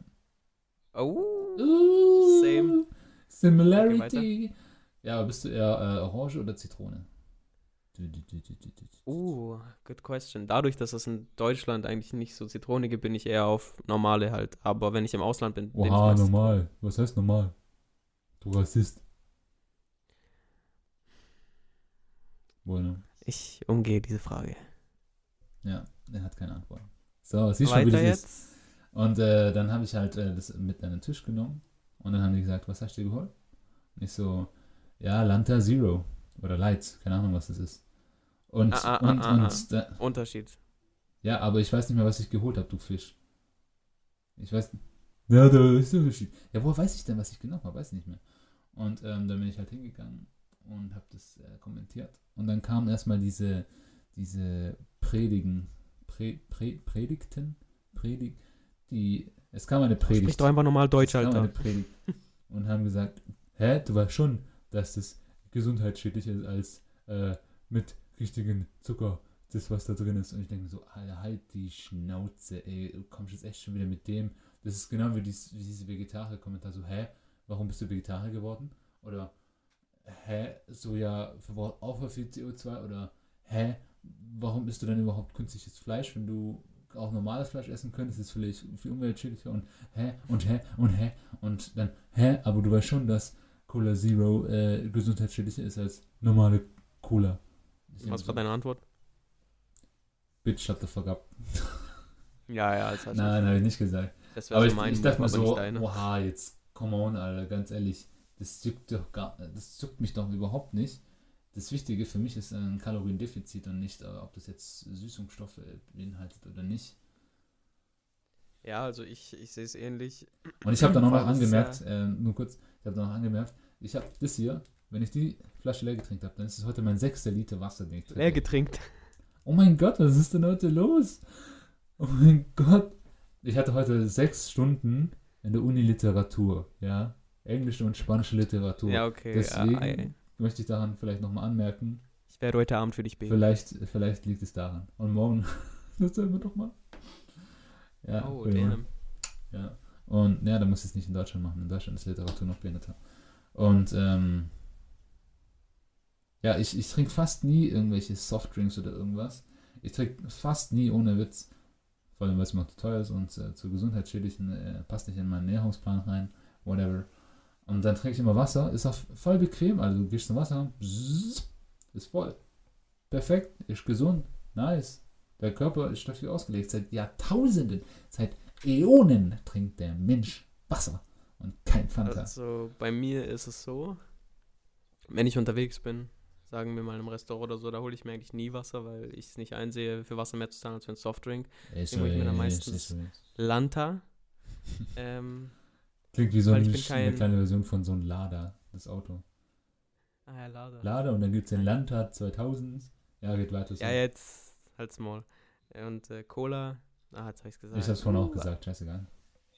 Oh. Uh, Same. Similarity. ja, aber bist du eher äh, Orange oder Zitrone? Uh, good question. Dadurch, dass es in Deutschland eigentlich nicht so zitronige, bin ich eher auf normale halt. Aber wenn ich im Ausland bin, bin ich Oha, meistens- normal. Was heißt normal? Du Rassist. Bueno. Ich umgehe diese Frage. Ja, er hat keine Antwort. So, siehst schon, wie das ist. jetzt. Und äh, dann habe ich halt äh, das mit an den Tisch genommen. Und dann haben die gesagt, was hast du dir geholt? Und ich so, ja, Lanta Zero. Oder Lights, keine Ahnung, was das ist. Und, Ah, ah, und, ah, ah, und, Da, Unterschied. ja, aber ich weiß nicht mehr, was ich geholt habe, du Fisch. Ich weiß Ja, da ist der Unterschied. Ja, woher weiß ich denn, was ich genommen habe? Weiß ich nicht mehr. Und ähm, dann bin ich halt hingegangen und habe das äh, kommentiert. Und dann kamen erstmal diese, diese Predigen, Pre, Pre, Predigten, Predig, die, es kam eine Predigt. Sprich doch einfach normal Deutsch, Es kam eine Alter. Predigt und haben gesagt, hä, du weißt schon, dass das gesundheitsschädlicher ist als äh, mit richtigen Zucker das, was da drin ist. Und ich denke so, Alter, halt die Schnauze, ey, du kommst jetzt echt schon wieder mit dem. Das ist genau wie, dies, diese Vegetarier-Kommentar, so, hä, warum bist du Vegetarier geworden? Oder, hä, Soja verbraucht auch viel CO2? Oder, hä, warum isst du denn überhaupt künstliches Fleisch, wenn du auch normales Fleisch essen könntest, ist vielleicht viel umweltschädlicher und hä, und hä, und hä, und dann, hä, aber du weißt schon, dass Cola Zero äh, gesundheitsschädlicher ist als normale Cola. Was war deine Antwort? Bitch, shut the fuck up. Ja, ja, das, heißt, Nein, habe ich nicht gesagt. das Aber so ich, mein ich dachte mir aber so, oha, jetzt, come on, Alter, ganz ehrlich, das juckt doch gar, das juckt mich doch überhaupt nicht. Das Wichtige für mich ist ein Kaloriendefizit und nicht, äh, ob das jetzt Süßungsstoffe beinhaltet oder nicht. Ja, also ich, ich sehe es ähnlich. Und ich habe [clears throat] dann auch noch ist angemerkt, äh, nur kurz, ich habe noch angemerkt, ich habe das hier, wenn ich die Flasche leer getrinkt habe, dann ist es heute mein sechster Liter Wasser, den ich trinke. Leer getrinkt. Oh mein Gott, was ist denn heute los? Oh mein Gott. Ich hatte heute sechs Stunden in der Uni Literatur, ja. Englische und spanische Literatur. Ja, okay. Deswegen ja, ey. möchte ich daran vielleicht nochmal anmerken. ich werde heute Abend für dich beten. Vielleicht, vielleicht liegt es daran. Und morgen, [laughs] das selber doch mal. Ja, oh, damn. Ja. Und ja, da muss ich es nicht in Deutschland machen. In Deutschland ist Literatur noch behinderter. Und ähm, ja, ich, ich trinke fast nie irgendwelche Softdrinks oder irgendwas. Ich trinke fast nie ohne Witz. Vor allem, weil es mir auch zu teuer ist und äh, zu gesundheitsschädlichen äh, passt nicht in meinen Ernährungsplan rein. Whatever. Und dann trinke ich immer Wasser. Ist auch voll bequem. Also du gehst zum Wasser, bzzz, ist voll. Perfekt, ist gesund, nice. Der Körper ist dafür ausgelegt. Seit Jahrtausenden, seit Äonen trinkt der Mensch Wasser und kein Fanta. Also bei mir ist es so, wenn ich unterwegs bin, sagen wir mal im Restaurant oder so, da hole ich mir eigentlich nie Wasser, weil ich es nicht einsehe, für Wasser mehr zu zahlen als für einen Softdrink. Deswegen hol ich mir dann ist- meistens-. Lanta. [laughs] ähm, Klingt wie so bin kein- eine kleine Version von so einem Lada, das Auto. ah ja, Lada. Lada und dann gibt es den Landtat 2000. Ja, geht weiter. so. Ja, jetzt halt small. Und äh, Cola, ah, jetzt habe ich es gesagt. ich hab's vorhin auch gesagt, scheißegal.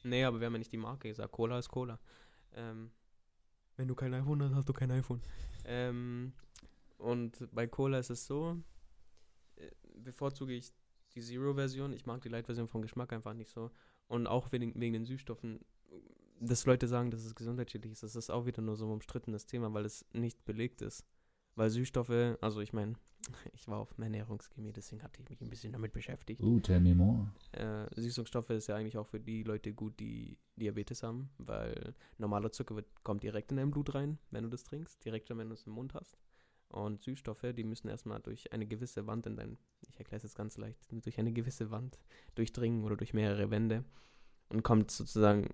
Nee, aber wir haben ja nicht die Marke gesagt. Cola ist Cola. Ähm, wenn du kein iPhone hast, hast du kein iPhone. Ähm, und bei Cola ist es so, äh, bevorzuge ich die Zero-Version. Ich mag die Light-Version vom Geschmack einfach nicht so. Und auch wegen, wegen den Süßstoffen. Dass Leute sagen, dass es gesundheitsschädlich ist, das ist auch wieder nur so ein umstrittenes Thema, weil es nicht belegt ist. Weil Süßstoffe, also ich meine, [laughs] ich war auf Ernährungschemie, deswegen hatte ich mich ein bisschen damit beschäftigt. Uh, tell me more. Äh, Süßungsstoffe ist ja eigentlich auch für die Leute gut, die Diabetes haben, weil normaler Zucker wird, kommt direkt in dein Blut rein, wenn du das trinkst, direkt schon, wenn du es im Mund hast. Und Süßstoffe, die müssen erstmal durch eine gewisse Wand in dein, ich erkläre es jetzt ganz leicht, durch eine gewisse Wand durchdringen oder durch mehrere Wände und kommt sozusagen,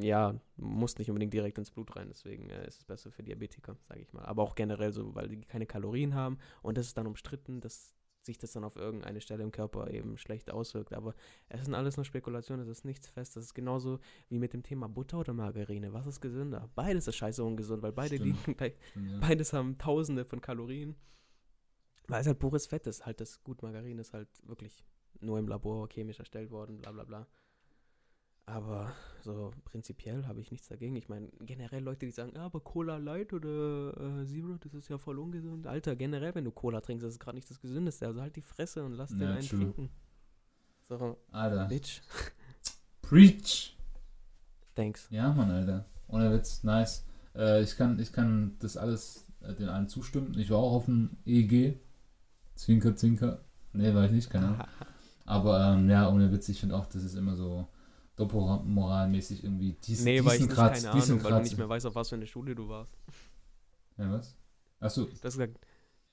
ja, muss nicht unbedingt direkt ins Blut rein, deswegen äh, ist es besser für Diabetiker, sage ich mal. Aber auch generell so, weil die keine Kalorien haben und das ist dann umstritten, dass sich das dann auf irgendeine Stelle im Körper eben schlecht auswirkt. Aber es sind alles nur Spekulationen, es ist nichts fest. Das ist genauso wie mit dem Thema Butter oder Margarine. Was ist gesünder? Beides ist scheiße ungesund, weil beide Stimmt. liegen gleich, Ja. beides haben tausende von Kalorien. Weil es halt pures Fett ist. Halt das gut, Margarine ist halt wirklich nur im Labor chemisch erstellt worden, bla bla bla. Aber so prinzipiell habe ich nichts dagegen. Ich meine, generell Leute, die sagen, ah, aber Cola Light oder äh, Zero, das ist ja voll ungesund. Alter, generell, wenn du Cola trinkst, das ist gerade nicht das Gesündeste. Also halt die Fresse und lass den Ja, einen true. trinken. So, Alter. Bitch. Preach! Thanks. Ja, Mann, Alter. Ohne Witz, nice. Äh, ich, kann, ich kann das alles äh, den allen zustimmen. Ich war auch auf dem EEG. Zwinker, zwinker. Nee, war ich nicht, keine Ahnung. [laughs] Aber ähm, ja, ohne Witz, ich finde auch, das ist immer so doppelmoralmäßig irgendwie dies, nee, weil ich nicht, Grad, keine Ahnung, weil du Grad- nicht mehr weißt, auf was für eine Schule du warst. Ja, was? Achso, Du hast gesagt,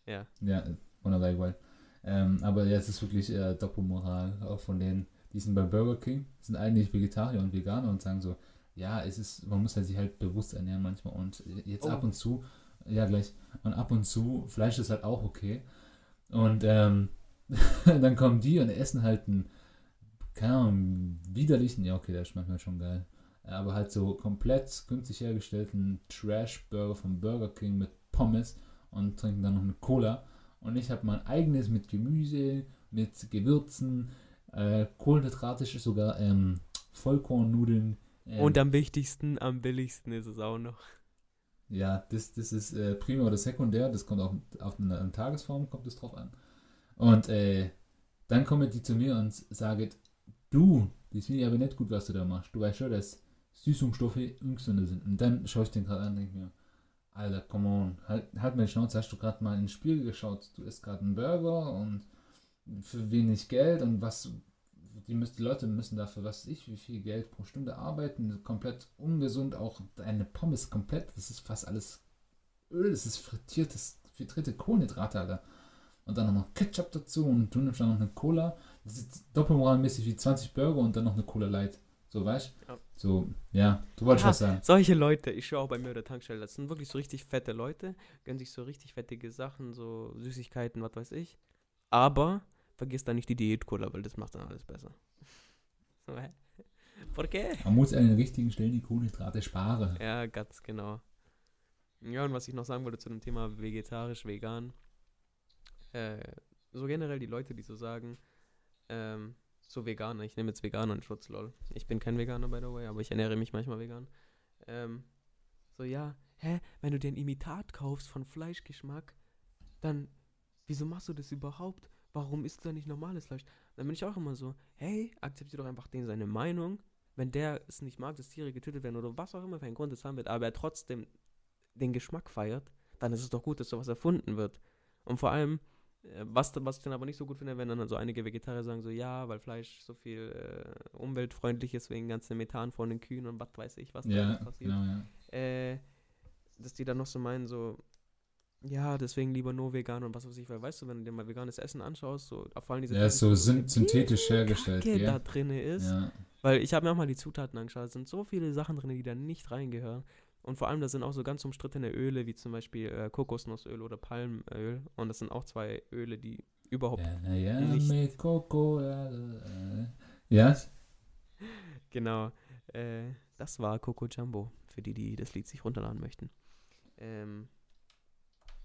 ja. ja, wunderbar. Ähm, aber ja, es ist wirklich äh, Doppelmoral, auch von denen, die sind bei Burger King, sind eigentlich Vegetarier und Veganer und sagen so, ja, es ist, man muss halt sich halt bewusst ernähren manchmal und jetzt Oh. ab und zu, ja gleich, und ab und zu, Fleisch ist halt auch okay. Und ähm, [laughs] dann kommen die und essen halt einen, keine Ahnung, widerlichen, ja okay, der schmeckt mir schon geil. Aber halt so komplett günstig hergestellten Trash-Burger vom Burger King mit Pommes und trinken dann noch eine Cola. Und ich habe mein eigenes mit Gemüse, mit Gewürzen, äh, kohlenhydratisch sogar ähm, Vollkornnudeln. Ähm, Und am wichtigsten, am billigsten ist es auch noch. ja, das, das ist äh, Primär oder Sekundär, das kommt auch auf eine, eine Tagesform, kommt es drauf an. Und äh, dann kommen die zu mir und sagen, du, das finde ich aber nicht gut, was du da machst. Du weißt schon, dass Süßungsstoffe ungesünder sind. Und dann schaue ich den gerade an und denke mir, Alter, come on, halt, halt meine Schnauze, hast du gerade mal ins Spiel geschaut? Du isst gerade einen Burger und für wenig Geld und was, die, müssen, die Leute müssen dafür, was ich, wie viel Geld pro Stunde arbeiten, komplett ungesund, auch eine Pommes komplett, das ist fast alles Öl, das ist frittiertes, frittierte Kohlenhydrate, Alter. Und dann noch Ketchup dazu und du nimmst dann noch eine Cola. Das ist doppelmoralmäßig wie 20 Burger und dann noch eine Cola Light. So, weißt du? Ja. So, ja, du wolltest Ja, was sagen. Solche Leute, ich schaue auch bei mir an der Tankstelle, das sind wirklich so richtig fette Leute, gönnen sich so richtig fettige Sachen, so Süßigkeiten, was weiß ich. Aber vergiss da nicht die Diät-Cola, weil das macht dann alles besser. [laughs] So, qué? Man muss an den richtigen Stellen die Kohlenhydrate sparen. Ja, ganz genau. Ja, und was ich noch sagen wollte zu dem Thema vegetarisch, vegan. Äh, so generell die Leute, die so sagen, ähm, so Veganer, ich nehme jetzt Veganer in Schutz, lol. Ich bin kein Veganer, by the way, aber ich ernähre mich manchmal vegan. Ähm, so, ja, hä, wenn du dir ein Imitat kaufst von Fleischgeschmack, dann, wieso machst du das überhaupt? Warum isst du da nicht normales Fleisch? Dann bin ich auch immer so, hey, akzeptiere doch einfach den seine Meinung. Wenn der es nicht mag, dass Tiere getötet werden oder was auch immer für einen Grund es haben wird, aber er trotzdem den Geschmack feiert, dann ist es doch gut, dass sowas erfunden wird. Und vor allem, was, was ich dann aber nicht so gut finde, wenn dann so einige Vegetarier sagen so, ja, weil Fleisch so viel äh, umweltfreundlich ist wegen ganzen Methan von den Kühen und was weiß ich, was da Ja, alles passiert. genau, ja. Äh, dass die dann noch so meinen, so, ja, deswegen lieber nur vegan und was weiß ich, weil weißt du, wenn du dir mal veganes Essen anschaust, so vor allem diese Ja, ist so wie synthetisch hergestellt, Kacke gell? da drin ist. Ja. Weil ich habe mir auch mal die Zutaten angeschaut. Es sind so viele Sachen drin, die da nicht reingehören. Und vor allem, da sind auch so ganz umstrittene Öle, wie zum Beispiel äh, Kokosnussöl oder Palmöl. Und das sind auch zwei Öle, die überhaupt. Ja, ja, nicht- mit Coco. äh, äh. Ja, [laughs] Genau. Äh, das war Coco Jumbo, für die, die das Lied sich runterladen möchten. Ähm,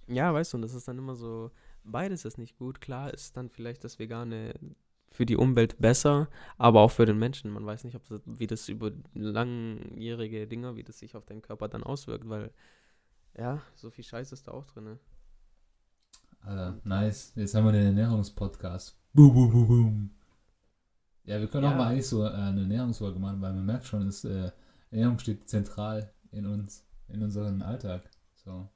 ja, weißt du, und das ist dann immer so, beides ist nicht gut. Klar ist dann vielleicht das Vegane für die Umwelt besser, aber auch für den Menschen. Man weiß nicht, ob das, wie das über langjährige Dinger, wie das sich auf deinen Körper dann auswirkt, weil ja, so viel Scheiß ist da auch drin. Alter, nice. Jetzt haben wir den Ernährungspodcast. Boom, boom, boom, boom. Ja, wir können Ja. auch mal eigentlich so äh, eine Ernährungsfolge machen, weil man merkt schon, dass, äh, Ernährung steht zentral in uns, in unserem Alltag. So.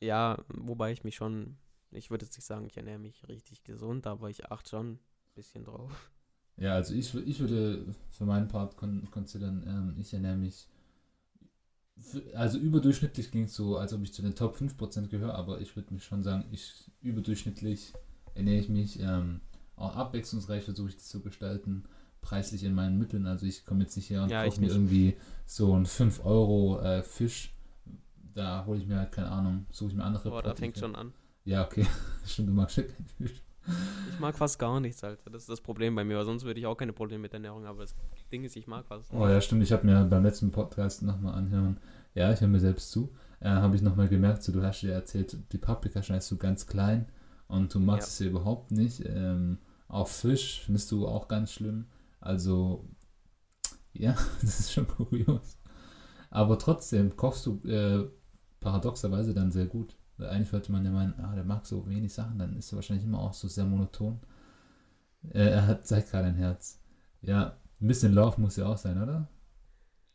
Ja, wobei ich mich schon, ich würde jetzt nicht sagen, ich ernähre mich richtig gesund, aber ich achte schon bisschen drauf. Ja, also ich, ich würde für meinen Part kon considern, ähm, ich ernähre mich, also überdurchschnittlich klingt so, als ob ich zu den Top 5% gehöre, aber ich würde mich schon sagen, ich überdurchschnittlich ernähre ich mich, ähm, auch abwechslungsreich versuche ich das zu gestalten, preislich in meinen Mitteln, also ich komme jetzt nicht her und Ja, kaufe mir irgendwie so einen 5 Euro äh, Fisch, da hole ich mir halt keine Ahnung, suche ich mir andere Boah, da fängt schon an. Ja, okay, [laughs] stimmt, du magst ja keinen Fisch. Ich mag fast gar nichts, Alter. Das ist das Problem bei mir, weil sonst würde ich auch keine Probleme mit Ernährung haben. Aber das Ding ist, ich mag was. Oh ja, stimmt. Ich habe mir beim letzten Podcast nochmal anhören. Ja, ich höre mir selbst zu. Äh, habe ich nochmal gemerkt, so, du hast dir erzählt, die Paprika schneidest du ganz klein und du magst Ja. es ja überhaupt nicht. Ähm, auch Fisch findest du auch ganz schlimm. Also, ja, [laughs] das ist schon kurios. Aber trotzdem kochst du äh, paradoxerweise dann sehr gut. Weil eigentlich sollte man ja meinen, ah, der mag so wenig Sachen, dann ist er wahrscheinlich immer auch so sehr monoton. Äh, er hat, zeigt gerade ein Herz. Ja, ein bisschen Love muss ja auch sein, oder?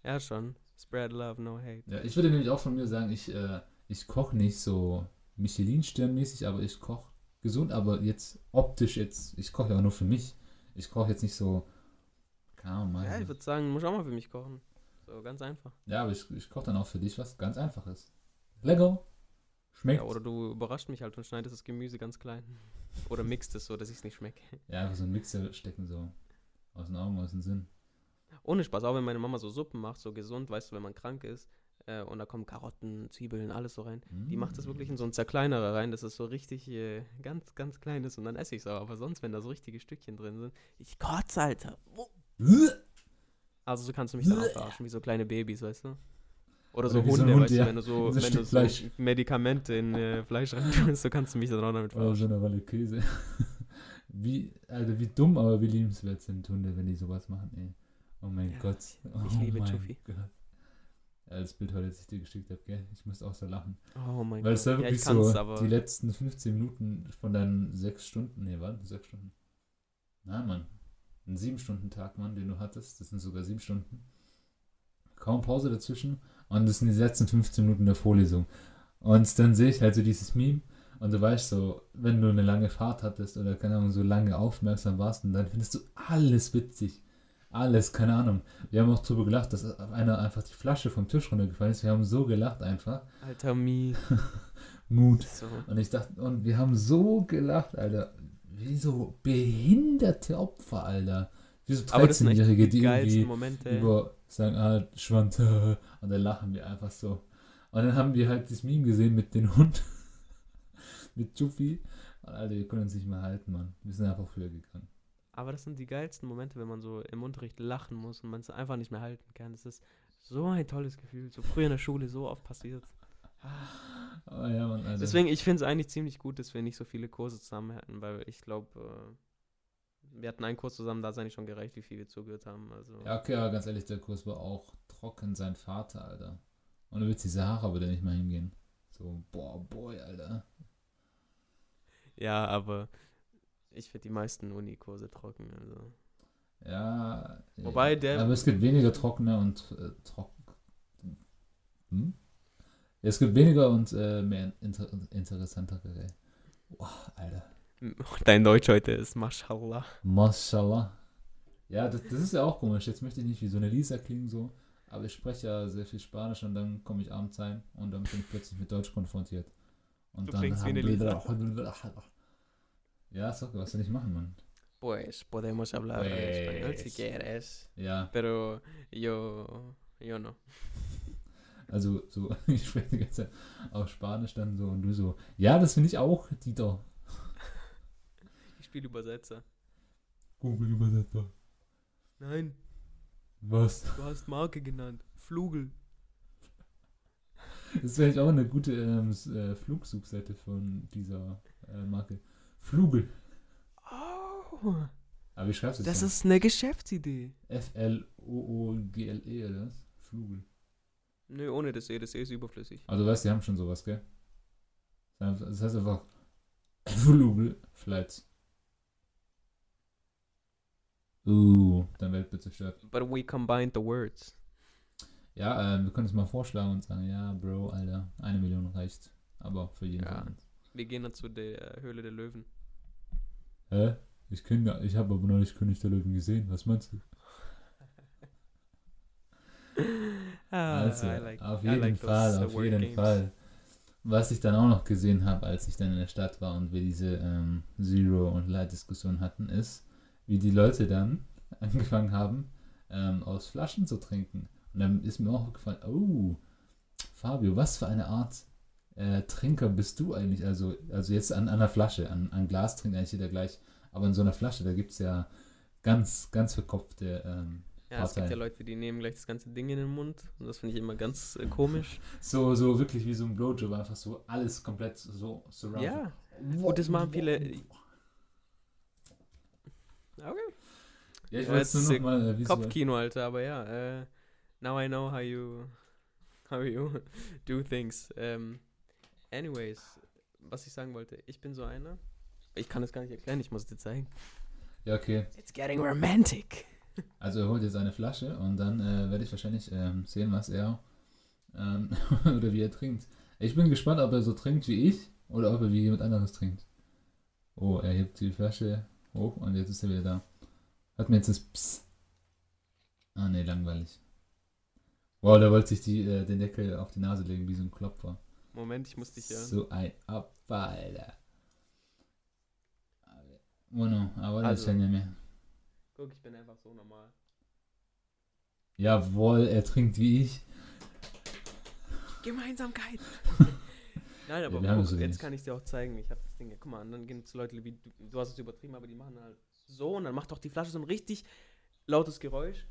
Ja, schon. Spread love, no hate. Ja, ich würde nämlich auch von mir sagen, ich, äh, ich koche nicht so Michelin-Stern-mäßig, aber ich koche gesund, aber jetzt optisch jetzt, ich koche ja auch nur für mich. Ich koche jetzt nicht so, keine Ahnung. Ja, ich würde sagen, du musst auch mal für mich kochen. So, ganz einfach. Ja, aber ich, ich koche dann auch für dich was ganz Einfaches. Lecker. Schmeckt. Ja, oder du überrascht mich halt und schneidest das Gemüse ganz klein. [laughs] Oder mixt es so, dass ich es nicht schmecke. Ja, einfach so ein Mixer stecken so aus den Augen, aus dem Sinn. Ohne Spaß, auch wenn meine Mama so Suppen macht, so gesund, weißt du, wenn man krank ist, äh, und da kommen Karotten, Zwiebeln, alles so rein. Die macht das wirklich in so ein Zerkleinerer rein, dass es so richtig äh, ganz, ganz klein ist und dann esse ich es auch. Aber sonst, wenn da so richtige Stückchen drin sind, ich kotze, Alter. Mm. Also so kannst du mich dann auch verarschen, wie so kleine Babys, weißt du? Oder so Hunde, Hund, weißt ja. du, wenn du so, wenn du so. Medikamente in äh, Fleisch rein tust, [laughs] so kannst du mich dann auch damit Oder verarschen. so eine Rolle Käse. [laughs] wie, Alter, wie dumm, aber wie liebenswert sind Hunde, wenn die sowas machen, ey. Oh mein Ja, Gott. ich oh liebe mein Tuffy. Gott. Äh, das Bild heute, das ich dir geschickt habe, gell? Ich musste auch so lachen. Oh mein Weil Gott. es war ja, wirklich ich kann's, so, die letzten 15 Minuten von deinen sechs Stunden, nee, warte, sechs Stunden. Nein, Mann. Ein sieben Stunden Tag, Mann, den du hattest. Das sind sogar sieben Stunden. Kaum Pause dazwischen. Und das sind die letzten 15 Minuten der Vorlesung. Und dann sehe ich halt so dieses Meme. Und du weißt so, wenn du eine lange Fahrt hattest oder keine Ahnung, so lange aufmerksam warst, und dann findest du alles witzig. Alles, keine Ahnung. Wir haben auch drüber gelacht, dass einer einfach die Flasche vom Tisch runtergefallen ist. Wir haben so gelacht einfach. Alter Mi. [laughs] Mut. So. Und ich dachte, und wir haben so gelacht, Alter. Wie so behinderte Opfer, Alter. Wie so Aber das sind echt 13-Jährige, die irgendwie Momente. über sagen, ah, Schwand, [laughs] und dann lachen wir einfach so. Und dann haben wir halt das Meme gesehen mit dem Hund, [laughs] mit. Und Alter, wir können uns nicht mehr halten, Mann. Wir sind einfach früher gegangen. Aber das sind die geilsten Momente, wenn man so im Unterricht lachen muss und man es einfach nicht mehr halten kann. Das ist so ein tolles Gefühl. So früher in der Schule so oft passiert. Oh ja, Mann. Deswegen, ich finde es eigentlich ziemlich gut, dass wir nicht so viele Kurse zusammen hatten, weil ich glaube, äh, wir hatten einen Kurs zusammen, da ist eigentlich schon gereicht, wie viel wir zugehört haben. Also, Ja, okay, aber ganz ehrlich, der Kurs war auch trocken, sein Vater, Alter. Und du willst die Sahara würde nicht mehr hingehen. So, boah, boy, Alter. ja aber ich finde die meisten Uni-Kurse trocken. Also. Ja. Wobei der- Aber es gibt weniger trockene und äh, trocken. Hm? Es gibt weniger und äh, mehr inter interessantere. Boah, Alter. [laughs] Dein Deutsch heute ist Mashallah. Mashallah. Ja, das, das ist ja auch komisch. Jetzt möchte ich nicht wie so eine Lisa klingen, so. Aber ich spreche ja sehr viel Spanisch und dann komme ich abends heim und dann bin ich plötzlich mit Deutsch konfrontiert. Und Du dann klingst wie eine Lisa. [laughs] Ja, sag, was soll ich machen, Mann? Pues podemos hablar Pues. español si quieres. Ja, Pero yo, yo no. [laughs] also so, ich spreche die ganze Zeit auf Spanisch dann so und du so, ja, das finde ich auch, Dieter. Ich spiele Übersetzer. Google Übersetzer. Nein, Was? du hast Marke genannt. Flugel. Das wäre eigentlich auch eine gute ähm, äh, Flugsuchseite von dieser äh, Marke. Flugel. Oh, Aber wie schreibst du das denn? ist eine Geschäftsidee. F-L-O-O-G-L-E oder was? Flugel. Nö, ohne das E. Das E ist überflüssig. Also weißt du, die haben schon sowas, gell? Das heißt einfach [laughs] Flugel Flights. Uh, dann Weltbild zerstört. But we combined the words. Ja, ähm, wir können es mal vorschlagen und sagen, ja, Bro, Alter, eine Million reicht. Aber für jeden Ja. Wir gehen dann zu der Höhle der Löwen. Hä? Ich kenne, ich habe aber noch nicht König der Löwen gesehen. Was meinst du? [laughs] Ah, Also, like- auf jeden like Fall, uh, auf jeden games. Fall. Was ich dann auch noch gesehen habe, als ich dann in der Stadt war und wir diese ähm, Zero- und Light-Diskussion hatten, ist, wie die Leute dann [laughs] angefangen haben, ähm, aus Flaschen zu trinken. Und dann ist mir auch gefallen, oh, Fabio, was für eine Art äh, Trinker bist du eigentlich? Also, also jetzt an, an einer Flasche, an, an Glas trinkt eigentlich jeder gleich, aber in so einer Flasche, da gibt es ja ganz, ganz verkopfte ähm, Ja, es gibt ja Leute, die nehmen gleich das ganze Ding in den Mund. Und das finde ich immer ganz äh, komisch. [laughs] So, so wirklich wie so ein Blowjob, einfach so alles komplett so surrounded. ja. Und das machen viele. Okay. Ja, ich Ja, wollte es nur jetzt, noch mal äh, visuell. Kopfkino, Alter, aber ja. Äh, now I know how you how you [laughs] do things. Ähm, anyways, was ich sagen wollte, ich bin so einer. Ich kann das gar nicht erklären, ich muss es dir zeigen. Ja, okay. It's getting romantic. [laughs] Also er holt jetzt eine Flasche und dann äh, werde ich wahrscheinlich ähm, sehen, was er ähm, [laughs] oder wie er trinkt. Ich bin gespannt, ob er so trinkt wie ich oder ob er wie jemand anderes trinkt. Oh, er hebt die Flasche hoch und jetzt ist er wieder da. Hat mir jetzt das Psst. Ah, nee, langweilig. Wow, der wollte sich die, äh, den Deckel auf die Nase legen, wie so ein Klopfer. Moment, ich muss dich hören. So ein Opfer, Alter. Bueno, aber das Also. ist ja nicht mehr. Guck, ich bin einfach so normal. Jawohl, er trinkt wie ich. Gemeinsamkeit. [laughs] Nein, aber Ja, guck, jetzt kann ich dir auch zeigen. Ich habe das Ding. Guck mal, und dann gibt es Leute wie du, du hast es übertrieben, aber die machen halt so und dann macht doch die Flasche so ein richtig lautes Geräusch.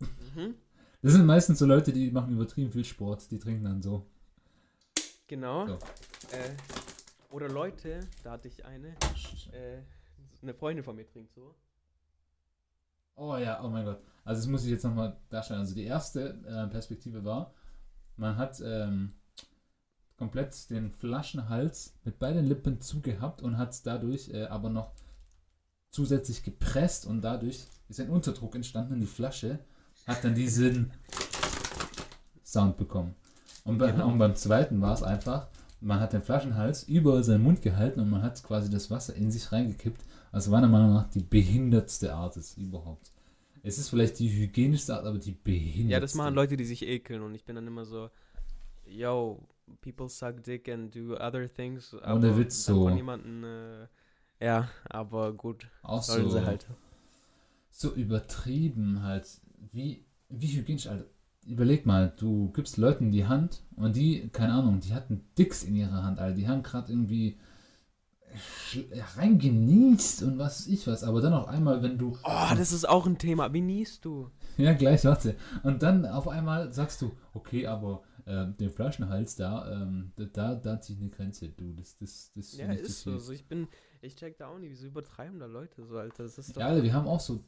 Mhm. Das sind meistens so Leute, die machen übertrieben viel Sport, die trinken dann so. Genau. So. Äh, oder Leute, da hatte ich eine, äh, eine Freundin von mir trinkt so. Oh ja, oh mein Gott. Also das muss ich jetzt nochmal darstellen. Also die erste äh, Perspektive war, man hat ähm, komplett den Flaschenhals mit beiden Lippen zugehabt und hat es dadurch äh, aber noch zusätzlich gepresst und dadurch ist ein Unterdruck entstanden in die Flasche, hat dann diesen Sound bekommen. Und, bei, Genau. und beim zweiten war es einfach, man hat den Flaschenhals über seinen Mund gehalten und man hat quasi das Wasser in sich reingekippt. Also meiner Meinung nach die behindertste Art ist überhaupt. Es ist vielleicht die hygienischste Art, aber die behindertste. Ja, das machen Leute, die sich ekeln und ich bin dann immer so, yo, people suck dick and do other things. Ohne Witz so. Von jemanden, äh, ja, aber gut, Auch sollen so, sie halt. so übertrieben halt. Wie, wie hygienisch, Alter. Überleg mal, du gibst Leuten die Hand und die, keine Ahnung, die hatten Dicks in ihrer Hand, Alter. Die haben gerade irgendwie reingenießt und was weiß ich was. Aber dann auf einmal, wenn du Oh, das ist auch ein Thema. Wie niest du? Ja, gleich, warte. Und dann auf einmal sagst du, okay, aber ähm, den Flaschenhals da, ähm, da- da, da zieht eine Grenze, du. Das, das, das Ja, ich ist so. viel. so. Ich bin, ich check da auch nicht, wieso übertreiben da Leute so, Alter. Das ist doch. Ja, Alter, wir haben auch so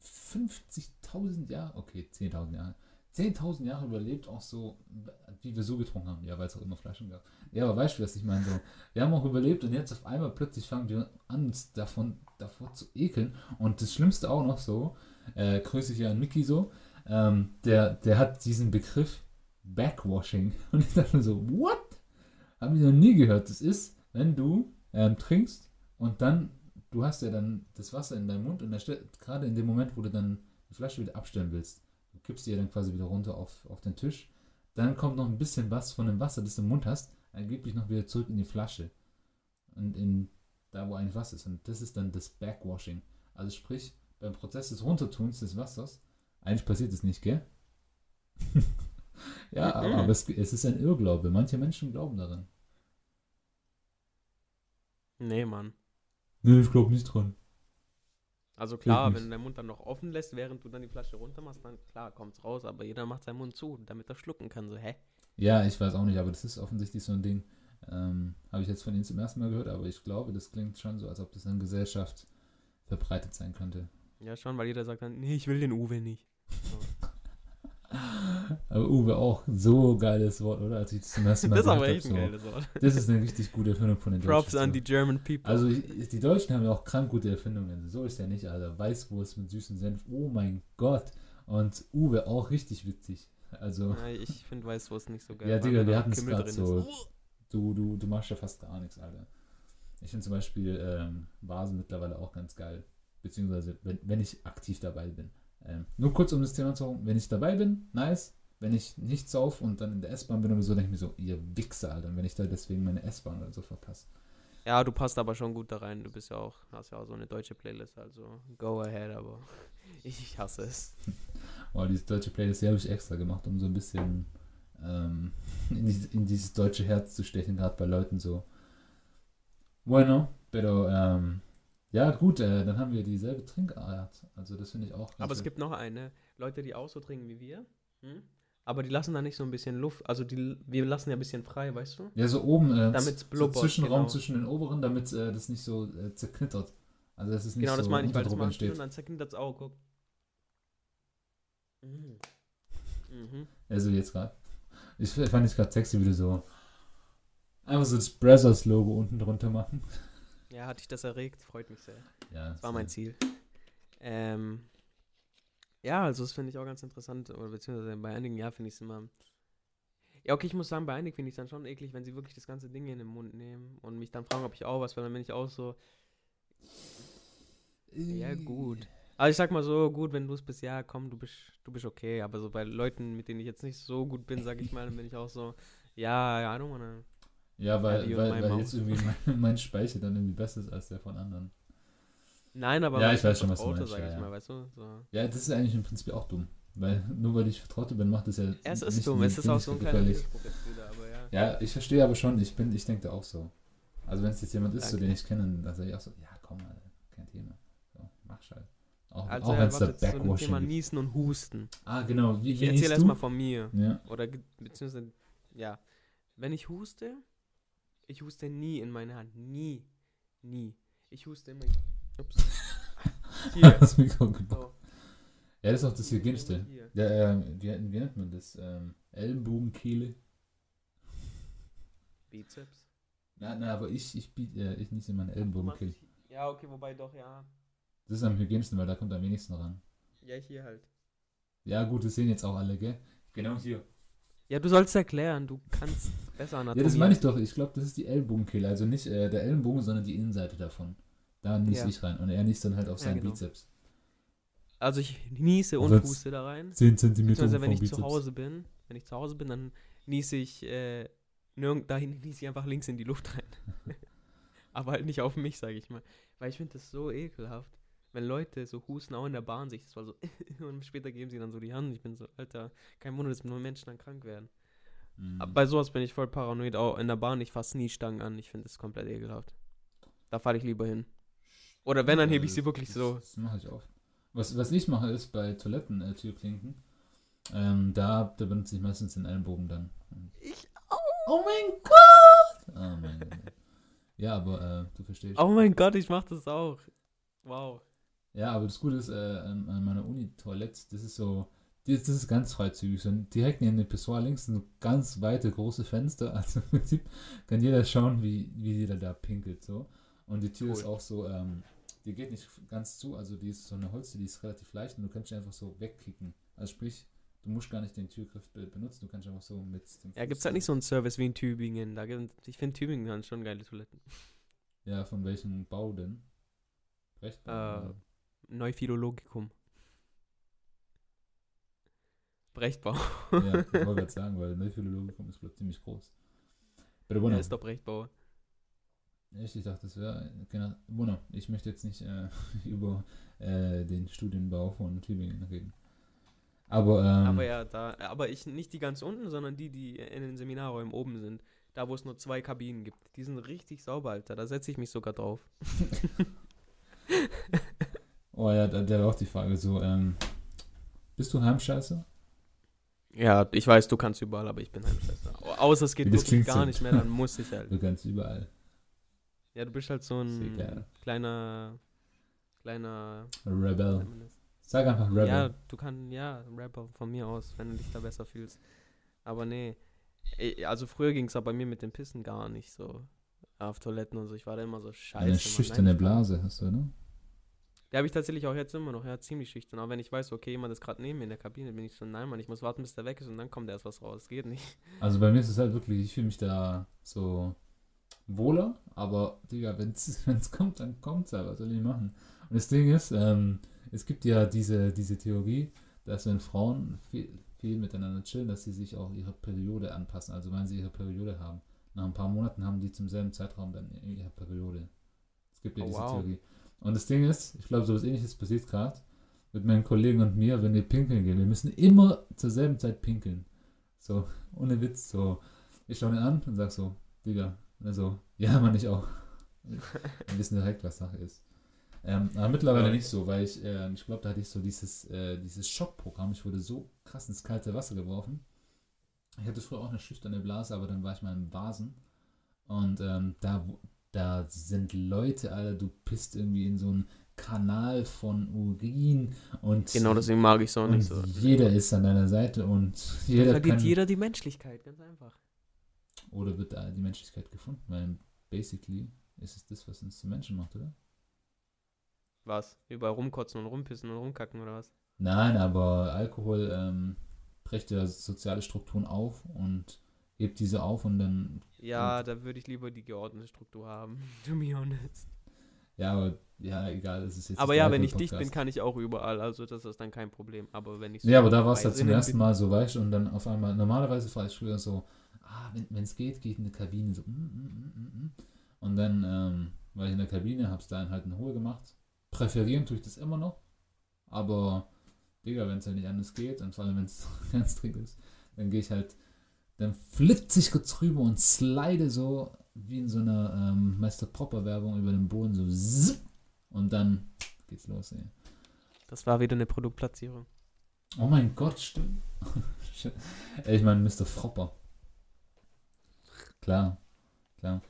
50.000 Jahre, okay, 10.000 Jahre, 10.000 Jahre überlebt, auch so, wie wir so getrunken haben. Ja, weil es auch immer Flaschen gab. Ja, aber weißt du, was ich meine? So, wir haben auch überlebt und jetzt auf einmal plötzlich fangen wir an, uns davon, davor zu ekeln. Und das Schlimmste auch noch so, äh, grüße ich ja an Mickey so, ähm, der, der hat diesen Begriff Backwashing. [laughs] Und ich dachte mir so, what? Haben ich noch nie gehört. Das ist, wenn du ähm, trinkst und dann, du hast ja dann das Wasser in deinem Mund und gerade in dem Moment, wo du dann die Flasche wieder abstellen willst, du kippst die ja dann quasi wieder runter auf, auf den Tisch, dann kommt noch ein bisschen was von dem Wasser, das du im Mund hast, angeblich noch wieder zurück in die Flasche. Und in da, wo eigentlich was ist. Und das ist dann das Backwashing. Also sprich, beim Prozess des Runtertuns des Wassers, eigentlich passiert es nicht, gell? [laughs] ja, aber, Mhm. aber es, es ist ein Irrglaube. Manche Menschen glauben daran. Nee, Mann. Nee, ich glaube nicht dran. Also klar, wenn du deinen Mund dann noch offen lässt, während du dann die Flasche runter machst, dann klar, kommt's raus, aber jeder macht seinen Mund zu, damit er schlucken kann. So, hä? Ja, ich weiß auch nicht, aber das ist offensichtlich so ein Ding. Ähm, Habe ich jetzt von Ihnen zum ersten Mal gehört, aber ich glaube, das klingt schon so, als ob das in der Gesellschaft verbreitet sein könnte. Ja, schon, weil jeder sagt dann, nee, ich will den Uwe nicht. [laughs] Aber Uwe auch so geiles Wort, oder? Als ich das zum ersten Mal das ist aber echt ein geiles Wort. Das ist eine richtig gute Erfindung von den Props Deutschen. an so. die German people. Also ich- die Deutschen haben ja auch krank gute Erfindungen. So ist ja nicht, Alter. Weißwurst mit süßen Senf. Oh mein Gott. Und Uwe auch richtig witzig. Also ja, ich finde Weißwurst nicht so geil. Ja, Digga, wir hatten es gerade so. Du, du, du machst ja fast gar nichts, Alter. Ich finde zum Beispiel ähm, Vasen mittlerweile auch ganz geil. Beziehungsweise, wenn, wenn ich aktiv dabei bin. Ähm, nur kurz um das Thema zu wenn ich dabei bin, nice. Wenn ich nicht sauf und dann in der S-Bahn bin oder so, denke ich mir so, ihr Wichser, Alter. Und wenn ich da deswegen meine S-Bahn oder so verpasse. Ja, du passt aber schon gut da rein. Du bist ja auch, hast ja auch so eine deutsche Playlist, also go ahead, aber [laughs] ich hasse es. [laughs] Oh, diese deutsche Playlist, die habe ich extra gemacht, um so ein bisschen ähm, [laughs] in, dieses, in dieses deutsche Herz zu stechen, gerade bei Leuten so. Bueno, pero, ähm, ja gut, äh, dann haben wir dieselbe Trinkart. Also das finde ich auch. Aber es schön. gibt noch eine, Leute, die auch so trinken wie wir, hm? aber die lassen da nicht so ein bisschen Luft, also die, wir lassen ja ein bisschen frei, weißt du? Ja, so oben, äh, Damit's so Zwischenraum genau. zwischen den oberen, damit äh, das nicht so äh, zerknittert. Also das ist nicht Genau, so das meine ich, weil das machst du und dann zerknittert das auch, guck. Mhm. Mhm. Also jetzt gerade. Ich fand ich gerade sexy, wie du so einfach so das Brothers-Logo unten drunter machen. Ja, hat dich das erregt? Freut mich sehr. Ja, Das war mein Ziel. Ähm, ja, also das finde ich auch ganz interessant, oder beziehungsweise bei einigen, ja, finde ich es immer. Ja, okay, ich muss sagen, bei einigen finde ich es dann schon eklig, wenn sie wirklich das ganze Ding in den Mund nehmen und mich dann fragen, ob ich auch was will, dann bin ich auch so, ja, gut. Aber ich sag mal so, gut, wenn du es bist, ja, komm, du bist, du bist okay. Aber so bei Leuten, mit denen ich jetzt nicht so gut bin, sag ich mal, dann bin ich auch so, ja, ja, I don't wanna. Ja, weil, weil, weil Maus. jetzt irgendwie mein, [laughs] mein Speicher dann irgendwie besser ist als der von anderen. Nein, aber Ja, ich weiß schon, was du meinst, sag ja, ich ja. mal, weißt du? So. Ja, das ist eigentlich im Prinzip auch dumm. Weil nur weil ich Vertraute bin, macht das ja. Es ist nicht- dumm, es ist auch so ein kleiner ja. Ja, ich verstehe aber schon, ich bin, ich denke da auch so. Also wenn es jetzt jemand ist, so, Danke. den ich kenne, dann sage ich auch so, ja komm mal, kein Thema. So, mach halt. Auch, Also, auch wenn es da zu dem Thema Backwashing gibt. Niesen und Husten. Ah, genau. Wie, Ich erzähle erstmal von mir. Ja. Oder beziehungsweise, ja. Wenn ich huste, ich huste nie in meine Hand. Nie. Nie. Ich huste immer. Ups. [laughs] Hier. das Mikro. So. Ja, das ist auch das Hygienischste. Ja, ähm, wie, wie nennt man das? Ähm, Ellenbogenkehle? Bizeps. Na, na, aber ich, ich biete, äh, ich nicht meine Ellenbogenkehle. Ja, okay, wobei doch, ja. Das ist am hygienischsten, weil da kommt am wenigsten ran. Ja, hier halt. Ja, gut, das sehen jetzt auch alle, gell? Genau hier. Ja, du sollst erklären, du kannst besser Ja, anatomieren. das meine ich doch. Ich glaube, das ist die Ellenbogenkehle. Also nicht äh, der Ellenbogen, sondern die Innenseite davon. Da niese Ja. ich rein. Und er niest dann halt auf Ja, seinen genau. Bizeps. Also ich niese und Sonst- huste da rein. 10 cm vom wenn ich Bizeps. zu Hause bin, wenn ich zu Hause bin, dann niese ich äh, nirgend dahin niese ich einfach links in die Luft rein. [laughs] [laughs] Aber halt nicht auf mich, sage ich mal. Weil ich finde das so ekelhaft. Wenn Leute so husten, auch in der Bahn sich, das war so, [laughs] und später geben sie dann so die Hand. Ich bin so, Alter, kein Wunder, dass nur Menschen dann krank werden. Mhm. Bei sowas bin ich voll paranoid. Auch in der Bahn, ich fasse nie Stangen an. Ich finde das komplett ekelhaft. Da fahre ich lieber hin. Oder wenn, dann hebe ich sie wirklich das, so. Das mache ich oft. Was, was ich mache, ist bei Toiletten, äh, Türklinken, ähm, da, da benutze ich meistens den Ellenbogen dann. Ich Oh mein Gott! Oh mein Gott. Ja, aber äh, du verstehst. Oh mein Gott, ich mach das auch. Wow. Ja, aber das Gute ist, äh, an, an meiner Uni-Toilette, das ist so, das, das ist ganz freizügig. So direkt neben dem Pissoir links sind so ganz weite, große Fenster. [laughs] Also im Prinzip kann jeder schauen, wie, wie jeder da pinkelt. So. Und die Tür Cool. ist auch so, ähm, die geht nicht ganz zu, also die ist so eine Holztür, die ist relativ leicht und du kannst dich einfach so wegkicken. Also sprich, du musst gar nicht den Türgriff be benutzen, du kannst einfach so mit dem Ja, Fuß gibt's halt nicht so einen Service wie in Tübingen. Da gibt, ich finde Tübingen hat schon geile Toiletten. Ja, von welchem Bau denn? Rechtbau? Äh, oder? Neuphilologikum. Brechtbau. ja, ich wollte [laughs] gerade sagen, weil Neuphilologikum ist, glaube ich, ziemlich groß. Bei der Ja, ist doch Brechtbau. Echt? Ich dachte, das wäre. Genau. Bueno, ich möchte jetzt nicht äh, [laughs] über äh, den Studienbau von Tübingen reden. Aber, ähm, Aber ja, da, aber ich nicht die ganz unten, sondern die, die in den Seminarräumen oben sind. Da, wo es nur zwei Kabinen gibt. Die sind richtig sauber, Alter. Da setze ich mich sogar drauf. [laughs] oh ja, da, da war auch die Frage so, ähm, bist du Heimscheißer? Ja, ich weiß, du kannst überall, aber ich bin Heimschwester. Außer es geht wirklich gar so. nicht mehr, dann muss ich halt. Du kannst überall. Ja, du bist halt so ein kleiner, kleiner, Rebel. Sag einfach Rebel. Ja, du kannst, ja, Rapper von mir aus, wenn du dich da besser fühlst. Aber nee, also früher ging es aber bei mir mit dem Pissen gar nicht so auf Toiletten und so. Ich war da immer so scheiße. Eine schüchterne Blase hast du, ne? Die habe ich tatsächlich auch jetzt immer noch, ja, ziemlich schüchtern. Aber wenn ich weiß, okay, jemand ist gerade neben mir in der Kabine, bin ich so, nein, Mann, ich muss warten, bis der weg ist und dann kommt erst was raus. Das geht nicht. Also bei mir ist es halt wirklich, ich fühle mich da so wohler, aber Digga, wenn es [laughs] kommt, dann kommt's halt, was soll ich machen? Und das Ding ist, ähm, es gibt ja diese, diese Theorie, dass wenn Frauen viel, viel miteinander chillen, dass sie sich auch ihre Periode anpassen, also wenn sie ihre Periode haben. Nach ein paar Monaten haben die zum selben Zeitraum dann ihre Periode. Es gibt ja Oh, diese wow. Theorie. Und das Ding ist, ich glaube, so was ähnliches passiert gerade mit meinen Kollegen und mir, wenn wir pinkeln gehen. Wir müssen immer zur selben Zeit pinkeln. So, ohne Witz, so. Ich schaue ihn an und sag so, Digga. Und er so, ja, Mann, ich auch. [laughs] Wir wissen direkt, was Sache ist. Ähm, aber mittlerweile Ja. nicht so, weil ich, ähm, ich glaube, da hatte ich so dieses, äh, dieses Schockprogramm. Ich wurde so krass ins kalte Wasser geworfen. Ich hatte früher auch eine schüchterne Blase, aber dann war ich mal in Basen. Und ähm, da, da sind Leute, Alter, du pisst irgendwie in so einen Kanal von Urin und Genau, deswegen mag ich es auch und nicht so. jeder ist an deiner Seite und Da jeder verliert kann, jeder die Menschlichkeit, ganz einfach. oder wird da die Menschlichkeit gefunden, weil basically ist es das, was uns zu Menschen macht, oder? Was? Überall rumkotzen und rumpissen und rumkacken oder was? Nein, aber Alkohol ähm, bricht ja soziale Strukturen auf und hebt diese auf und dann, Ja, da würde ich lieber die geordnete Struktur haben, [laughs] to be honest. ja, aber ja, egal, das ist jetzt Aber ja, wenn ich dicht bin, kann ich auch überall, also das ist dann kein Problem. Aber wenn ich Ja, aber da war es halt zum ersten Mal so weich und dann auf einmal, normalerweise war ich früher so, ah, wenn es geht, gehe ich in die Kabine, so, mm, mm, mm, mm, mm. und dann ähm, war ich in der Kabine, hab's da halt in Ruhe gemacht. Präferieren tue ich das immer noch, aber, Digga, wenn es halt nicht anders geht, und vor allem wenn es [laughs] ganz dringend ist, dann gehe ich halt, dann flitze ich kurz rüber und slide so, wie in so einer ähm, Meister Propper Werbung über den Boden, so, zipp, und dann geht's los, ey. Das war wieder eine Produktplatzierung. Oh mein Gott, stimmt. [laughs] Ich meine Mr. Fropper. Klar, klar.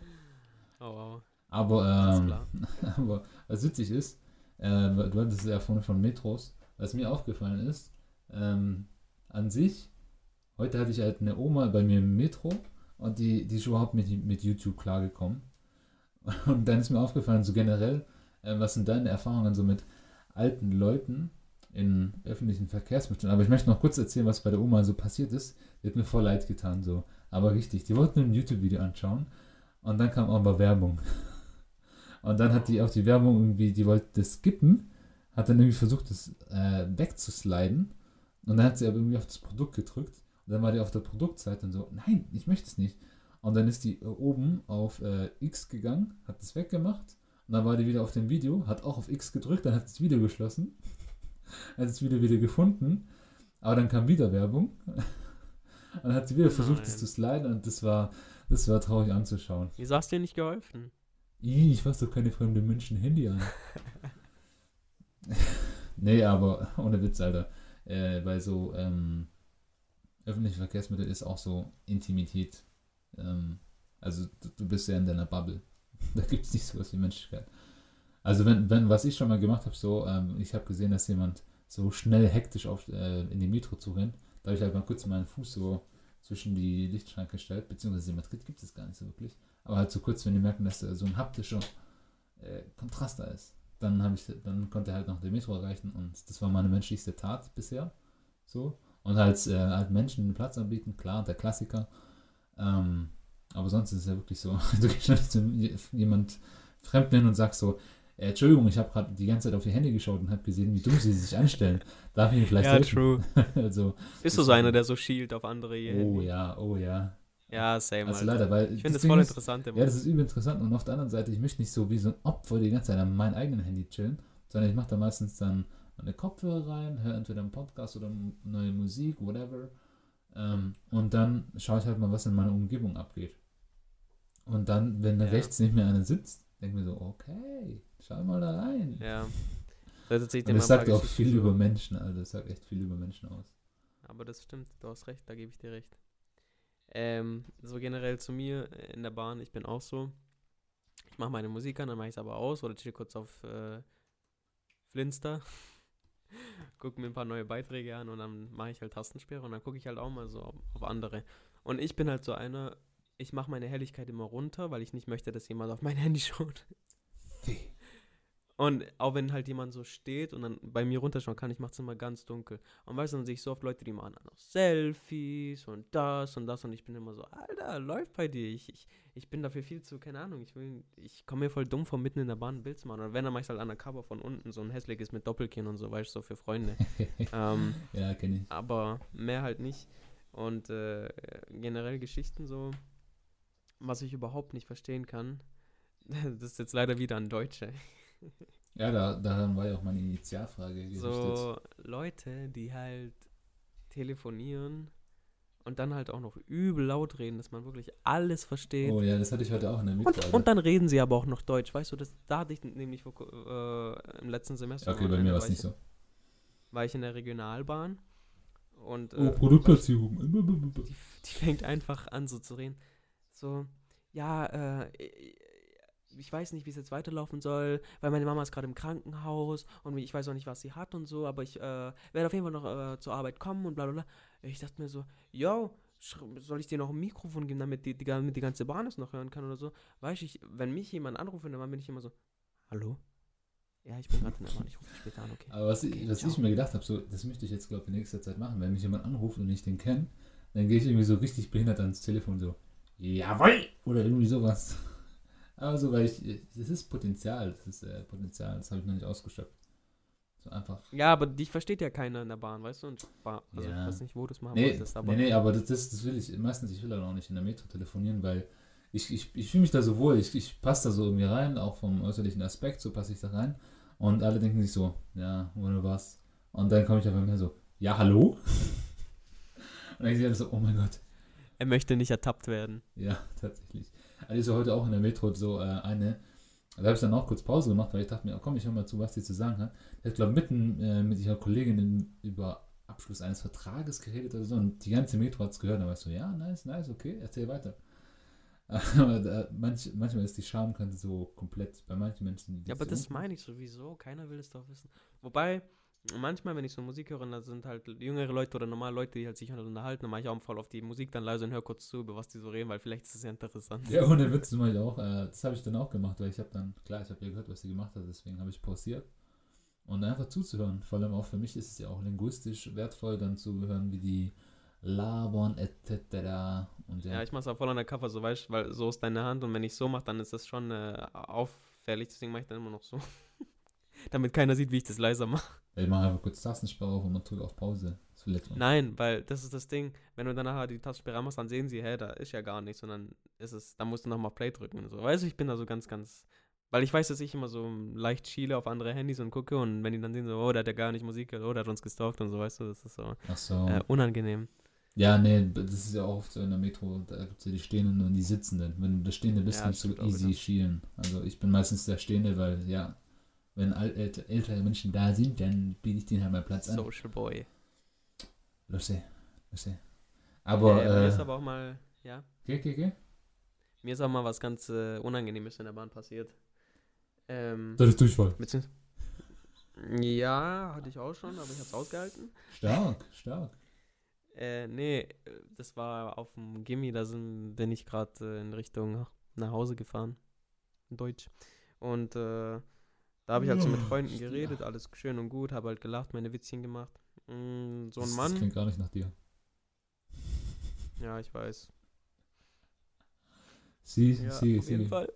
Oh, wow. Aber, ähm, klar. [laughs] aber was witzig ist, äh, du hattest es ja vorhin von Metros was mir aufgefallen ist, ähm, an sich, heute hatte ich halt eine Oma bei mir im Metro und die, die ist überhaupt mit, mit YouTube klargekommen. [laughs] Und dann ist mir aufgefallen, so generell, äh, was sind deine Erfahrungen so mit alten Leuten in öffentlichen Verkehrsmitteln? Aber ich möchte noch kurz erzählen, was bei der Oma so passiert ist. Die hat mir voll leid getan, so. Aber richtig, die wollten ein YouTube-Video anschauen und dann kam aber Werbung. [laughs] Und dann hat die auch die Werbung irgendwie, die wollte das skippen, hat dann irgendwie versucht, das äh, wegzusliden. Und dann hat sie aber irgendwie auf das Produkt gedrückt. Und dann war die auf der Produktseite und so, nein, ich möchte es nicht. Und dann ist die äh, oben auf äh, X gegangen, hat das weggemacht. Und dann war die wieder auf dem Video, hat auch auf X gedrückt, dann hat das Video geschlossen. [laughs] hat das Video wieder gefunden. Aber dann kam wieder Werbung. [laughs] und dann hat sie wieder versucht, das zu sliden und das war, das war traurig anzuschauen. Wieso hast du dir nicht geholfen? Ih, ich fasse doch keine fremde Menschen Handy an. [laughs] nee, aber ohne Witz, Alter. Äh, bei so ähm, öffentliche Verkehrsmittel ist auch so Intimität. Ähm, also du, du, bist ja in deiner Bubble. [laughs] da gibt es nicht sowas wie Menschlichkeit. Also wenn, wenn, was ich schon mal gemacht habe, so, ähm, ich habe gesehen, dass jemand so schnell hektisch auf, äh, in die Metro zu rennt. Da habe ich halt mal kurz meinen Fuß so zwischen die Lichtschranke gestellt, beziehungsweise in Madrid gibt es gar nicht so wirklich. Aber halt so kurz, wenn die merken, dass da so ein haptischer äh, Kontrast da ist. Dann, ich, dann konnte er halt noch der Metro erreichen und das war meine menschlichste Tat bisher. So. Und halt, äh, halt Menschen einen Platz anbieten, klar, der Klassiker. Ähm, aber sonst ist es ja wirklich so, [laughs] du gehst nicht zu jemand Fremden und sagst so, äh, Entschuldigung, ich habe gerade die ganze Zeit auf ihr Handy geschaut und habe gesehen, wie dumm sie sich anstellen. Darf ich mir vielleicht ja, helfen? true. [laughs] also, Bist du so einer, der so schielt auf andere Oh Handy? ja, oh ja. Ja, same. Also leider, weil ich finde das voll ist, interessant. Immer. Ja, das ist übel interessant. Und auf der anderen Seite, ich möchte nicht so wie so ein Opfer die ganze Zeit an meinem eigenen Handy chillen, sondern ich mache da meistens dann meine Kopfhörer rein, höre entweder einen Podcast oder neue Musik, whatever. Ähm, und dann schaue ich halt mal, was in meiner Umgebung abgeht. Und dann, wenn da ja. rechts nicht mehr einer sitzt, denke ich mir so, okay, schau mal da rein. Ja. Das, das sagt auch viel über Menschen, also das sagt echt viel über Menschen aus. Aber das stimmt, du hast recht, da gebe ich dir recht. Ähm, so generell zu mir in der Bahn, ich bin auch so. Ich mache meine Musik an, dann mache ich es aber aus oder chill kurz auf äh, Flinster. Gucke mir ein paar neue Beiträge an und dann mache ich halt Tastensperre und dann gucke ich halt auch mal so auf, auf andere. Und ich bin halt so einer, ich mache meine Helligkeit immer runter, weil ich nicht möchte, dass jemand auf mein Handy schaut. Und auch wenn halt jemand so steht und dann bei mir runterschauen kann, ich mache es immer ganz dunkel. Und weißt du, dann sehe ich so oft Leute, die machen noch Selfies und das und das und ich bin immer so, Alter, läuft bei dir. Ich, ich, ich bin dafür viel zu, keine Ahnung, ich will, ich komme mir voll dumm vor, mitten in der Bahn ein Bild zu machen. Oder wenn, dann mache ich halt undercover von unten, so ein hässliches mit Doppelkinn und so, weißt du, so für Freunde. [laughs] ähm, ja, kenne ich. Aber mehr halt nicht. Und äh, generell Geschichten so, was ich überhaupt nicht verstehen kann, [laughs] das ist jetzt leider wieder an Deutsche. Ja, da, daran war ja auch meine Initialfrage gerichtet. So Leute, die halt telefonieren und dann halt auch noch übel laut reden, dass man wirklich alles versteht. Oh ja, das hatte ich heute auch in der Mitte. Und, und, dann reden sie aber auch noch Deutsch, weißt du, das, da hatte ich nämlich äh, im letzten Semester. Okay, bei mir war es nicht so. War ich in der Regionalbahn und. Äh, oh, Produktplatzierung. Die, die, fängt einfach an so zu reden. So, ja, äh, ich weiß nicht, wie es jetzt weiterlaufen soll, weil meine Mama ist gerade im Krankenhaus und ich weiß auch nicht, was sie hat und so, aber ich äh, werde auf jeden Fall noch äh, zur Arbeit kommen und bla bla bla. Ich dachte mir so, yo, soll ich dir noch ein Mikrofon geben, damit die, die, damit die ganze Bahn es noch hören kann oder so? Weißt ich, wenn mich jemand anruft, dann bin ich immer so, hallo? Ja, ich bin gerade in der Bahn, ich rufe später an, okay. Aber was, okay, ich, was ich mir gedacht habe, so, das möchte ich jetzt, glaube ich, in nächster Zeit machen. Wenn mich jemand anruft und ich den kenne, dann gehe ich irgendwie so richtig behindert ans Telefon, so, jawoll! Oder irgendwie sowas. Also, weil ich, das ist Potenzial, das ist äh, Potenzial, das habe ich noch nicht ausgeschöpft. So einfach. Ja, aber dich versteht ja keiner in der Bahn, weißt du? Und Bahn, also ja. ich weiß nicht, wo du es machen nee, wolltest, aber. Nee, nee, aber das, das will ich, meistens, ich will dann auch nicht in der Metro telefonieren, weil ich, ich, ich fühle mich da so wohl, ich, ich passe da so irgendwie rein, auch vom äußerlichen Aspekt, so passe ich da rein. Und alle denken sich so, ja, oder was? Und dann komme ich einfach mehr so, ja, hallo? [laughs] Und dann sehe ich so, oh mein Gott. Er möchte nicht ertappt werden. Ja, [laughs] tatsächlich. Also heute auch in der Metro so äh, eine, da habe ich dann auch kurz Pause gemacht, weil ich dachte mir, oh, komm, ich höre mal zu, was die zu sagen hat. Der hat, glaube ich, mitten äh, mit ihrer Kollegin über Abschluss eines Vertrages geredet oder so und die ganze Metro hat es gehört. Da war ich so, ja, nice, nice, okay, erzähl weiter. [laughs] Aber da, manch, manchmal ist die Schamkante so komplett bei manchen Menschen. Ja, aber das meine ich sowieso. Keiner will es doch wissen. Wobei, manchmal, wenn ich so Musik höre, da sind halt jüngere Leute oder normale Leute, die halt sich halt unterhalten, dann mache ich auch voll auf die Musik dann leise und höre kurz zu, über was die so reden, weil vielleicht ist es ja interessant. Ja, ohne Witz, das mache ich auch. Äh, das habe ich dann auch gemacht, weil ich habe dann, klar, ich habe ja gehört, was sie gemacht hat, deswegen habe ich pausiert. Und einfach zuzuhören. Vor allem auch für mich ist es ja auch linguistisch wertvoll, dann zu hören, wie die labern, etc. Und ja, Ja, ich mache es auch voll an der Cover, so weißt du, weil so ist deine Hand und wenn ich so mache, dann ist das schon äh, auffällig, deswegen mache ich dann immer noch so. Damit keiner sieht, wie ich das leiser mache. ich mache einfach kurz Tastensperre auf und man drückt auf Pause. Nein, weil das ist das Ding, wenn du dann nachher die Tastensperre machst, dann sehen sie, hä, da ist ja gar nichts, sondern ist es, dann musst du nochmal Play drücken und so. Weißt du, ich bin da so ganz, ganz, weil ich weiß, dass ich immer so leicht schiele auf andere Handys und gucke und wenn die dann sehen so, oh, der hat ja gar nicht Musik gehört, oh, der hat uns gestalkt und so, weißt du, das ist so so. äh, unangenehm. Ja, nee, das ist ja auch oft so in der Metro, da gibt es ja die Stehenden und die Sitzenden. Wenn du der Stehende bist, Ja, kannst du easy schielen. Also ich bin meistens der Stehende, weil ja, wenn ältere Menschen da sind, dann biete ich denen halt mal Platz an. Social Boy. Lustig, lustig. Aber, äh, mir ist äh, aber auch mal, ja, okay, okay, okay. mir ist auch mal was ganz äh, Unangenehmes in der Bahn passiert. Ähm, Das ist Durchfall. ja, hatte ich auch schon, aber ich hab's ausgehalten. Stark, stark. Äh, nee, das war auf dem Gimmi, da sind, bin ich gerade äh, in Richtung nach Hause gefahren. In Deutsch. Und äh, da habe ich halt so mit Freunden geredet, alles schön und gut, habe halt gelacht, meine Witzchen gemacht. Mm, so ein das, Das Mann, klingt gar nicht nach dir. ja, ich weiß. Sie, Ja, sie, auf sie. jeden Fall.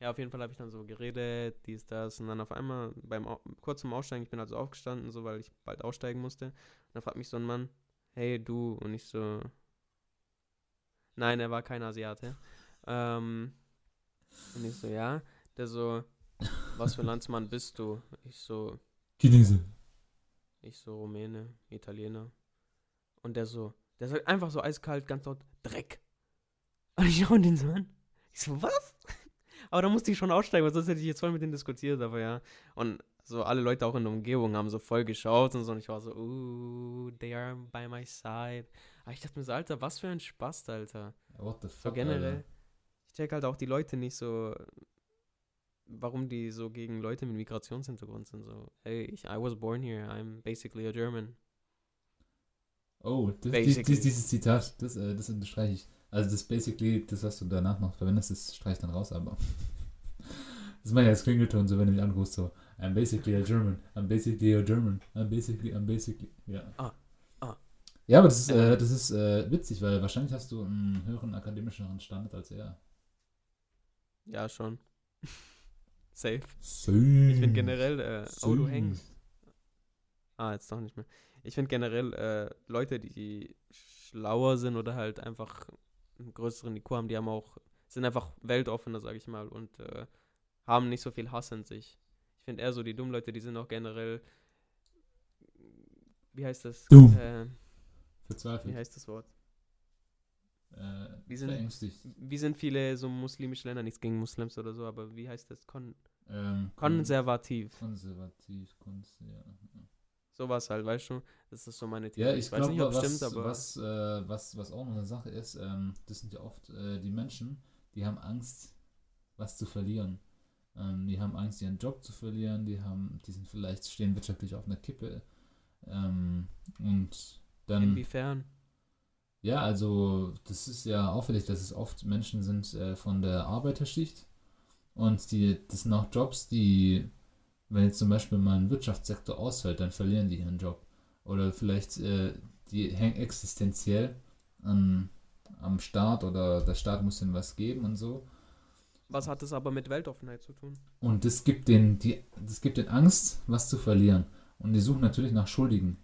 Ja, auf jeden Fall habe ich dann so geredet, dies, das. Und dann auf einmal beim kurz zum Aussteigen, ich bin also aufgestanden, so weil ich bald aussteigen musste. Und dann fragt mich so ein Mann, hey du, und ich so. Nein, er war kein Asiate. Ähm, und ich so, ja. Der so, was für Landsmann bist du? Ich so, Chinese. ich so Rumäne, Italiener. Und der so, der sagt einfach so eiskalt, ganz laut, Dreck. Und ich schaue den so an. Ich so, was? [laughs] Aber da musste ich schon aussteigen, weil sonst hätte ich jetzt voll mit denen diskutiert, aber ja. Und so alle Leute auch in der Umgebung haben so voll geschaut und so. Und ich war so, uh, they are by my side. Aber ich dachte mir so, Alter, was für ein Spaß, Alter. What the fuck, So generell. Alter. Ich check halt auch die Leute nicht so, warum die so gegen Leute mit Migrationshintergrund sind. So, hey, ich, I was born here, I'm basically a German. Oh, das, dies, dies, dieses Zitat, das, äh, das unterstreiche ich. Also das basically, das, was du danach noch verwendest, das streich ich dann raus, aber [laughs] das mache ich als Klingelton, so wenn du mich anrufst, so I'm basically a German, I'm basically a German, I'm basically, I'm basically, ja. Ah, ah. Ja, aber das ist, äh, das ist äh, witzig, weil wahrscheinlich hast du einen höheren akademischeren Standard als er. Ja, schon. Safe. So. Ich finde generell, äh, oh, du hängst. Ah, jetzt doch nicht mehr. Ich finde generell äh, Leute, die schlauer sind oder halt einfach einen größeren IQ haben, die haben auch, sind einfach weltoffener, sag ich mal, und äh, haben nicht so viel Hass in sich. Ich finde eher so die dummen Leute, die sind auch generell, wie heißt das? Dumm. Äh, wie Verzweifelt. heißt das Wort? Äh, Die sind- verängstigt. Wie sind viele so muslimische Länder, nichts gegen Muslims oder so, aber wie heißt das? Kon Ähm, konservativ. konservativ, kons ja. Sowas halt, weißt du? Das ist so meine Ja, Theorie. ich weiß glaube, nicht, ob was, stimmt, aber. was, äh, was, was auch noch eine Sache ist, ähm, das sind ja oft äh, die Menschen, die haben Angst, was zu verlieren. Ähm, die haben Angst, ihren Job zu verlieren, die haben, die sind vielleicht, stehen wirtschaftlich auf einer Kippe. Ähm, und dann, Inwiefern? Ja, also das ist ja auffällig, dass es oft Menschen sind äh, von der Arbeiterschicht und die, das sind auch Jobs, die, wenn jetzt zum Beispiel mal ein Wirtschaftssektor ausfällt, dann verlieren die ihren Job. Oder vielleicht, äh, die hängen existenziell an, am Staat oder der Staat muss ihnen was geben und so. Was hat das aber mit Weltoffenheit zu tun? Und das gibt denen, die, das gibt denen Angst, was zu verlieren. Und die suchen natürlich nach Schuldigen.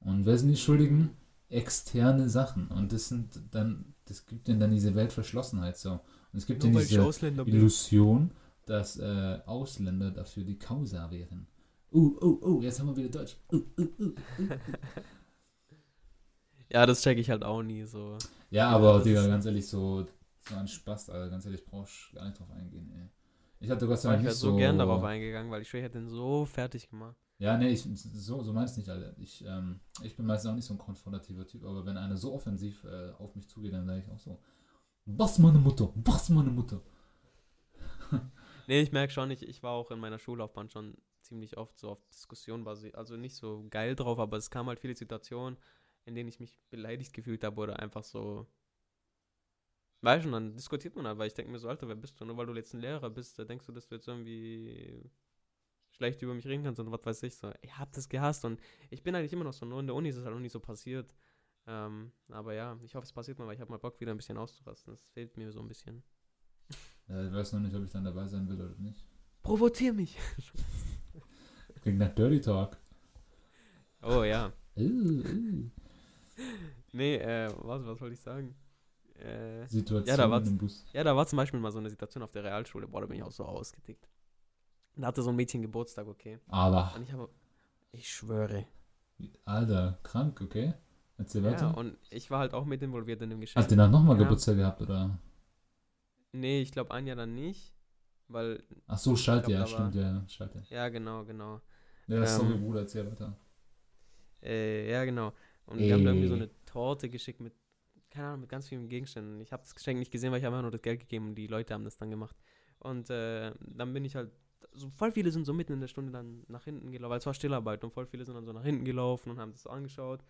Und wer sind die Schuldigen? Externe Sachen. Und das sind dann, das gibt denen dann diese Weltverschlossenheit so. Und es gibt ich diese. Illusion, dass äh, Ausländer dafür die Causa wären. Uh, uh, uh, jetzt haben wir wieder Deutsch. Uh, uh, uh, uh. [laughs] Ja, das check ich halt auch nie so. Ja, aber Digga, ganz ehrlich, so, so ein Spaß, Alter, ganz ehrlich, brauchst gar nicht drauf eingehen, ey. Ich hatte Gott sei Dank ich wäre nicht so, so. gern darauf eingegangen, weil ich schwöre, ich hätte den so fertig gemacht. Ja, nee, ich, so, so meinst nicht, Alter. Ich, ähm, ich bin meistens auch nicht so ein konfrontativer Typ, aber wenn einer so offensiv äh, auf mich zugeht, dann sage ich auch so, was meine Mutter, was meine Mutter. [laughs] Nee, ich merke schon, ich, ich war auch in meiner Schullaufbahn schon ziemlich oft so auf Diskussion basiert. Also nicht so geil drauf, aber es kamen halt viele Situationen, in denen ich mich beleidigt gefühlt habe oder einfach so. Weißt du, dann diskutiert man halt, weil ich denke mir so, Alter, wer bist du? Nur weil du jetzt ein Lehrer bist, da denkst du, dass du jetzt irgendwie schlecht über mich reden kannst und was weiß ich so. Ich hab das gehasst und ich bin eigentlich immer noch so, nur in der Uni ist es halt noch nicht so passiert. Ähm, aber ja, ich hoffe, es passiert mal, weil ich habe mal Bock, wieder ein bisschen auszurasten. Das fehlt mir so ein bisschen. Ja, ich weiß noch nicht, ob ich dann dabei sein will oder nicht. Provozier mich. [laughs] Klingt nach Dirty Talk. Oh ja. Uh, uh. Nee, äh, was, was wollte ich sagen? Äh, Situation Ja, da war's- im Bus. ja, da war zum Beispiel mal so eine Situation auf der Realschule, boah, da bin ich auch so ausgetickt. Da hatte so ein Mädchen Geburtstag, okay. Aber, Und ich habe, ich schwöre. Alter, krank, okay? Erzähl Ja, weiter. und ich war halt auch mit involviert in dem Geschenk. Hast du dann nochmal Ja. Geburtstag gehabt, oder? Nee, ich glaube ein Jahr dann nicht, weil, Ach so, Schalte, ja, war- stimmt, ja, Schalte. ja, genau, genau. Ja, sorry, Ähm, Bruder, erzähl weiter. Äh, ja, genau. Und die haben da irgendwie so eine Torte geschickt mit, keine Ahnung, mit ganz vielen Gegenständen. Ich habe das Geschenk nicht gesehen, weil ich habe einfach nur das Geld gegeben und die Leute haben das dann gemacht. Und äh, dann bin ich halt, so voll viele sind so mitten in der Stunde dann nach hinten gelaufen, weil es war Stillarbeit und voll viele sind dann so nach hinten gelaufen und haben das so angeschaut.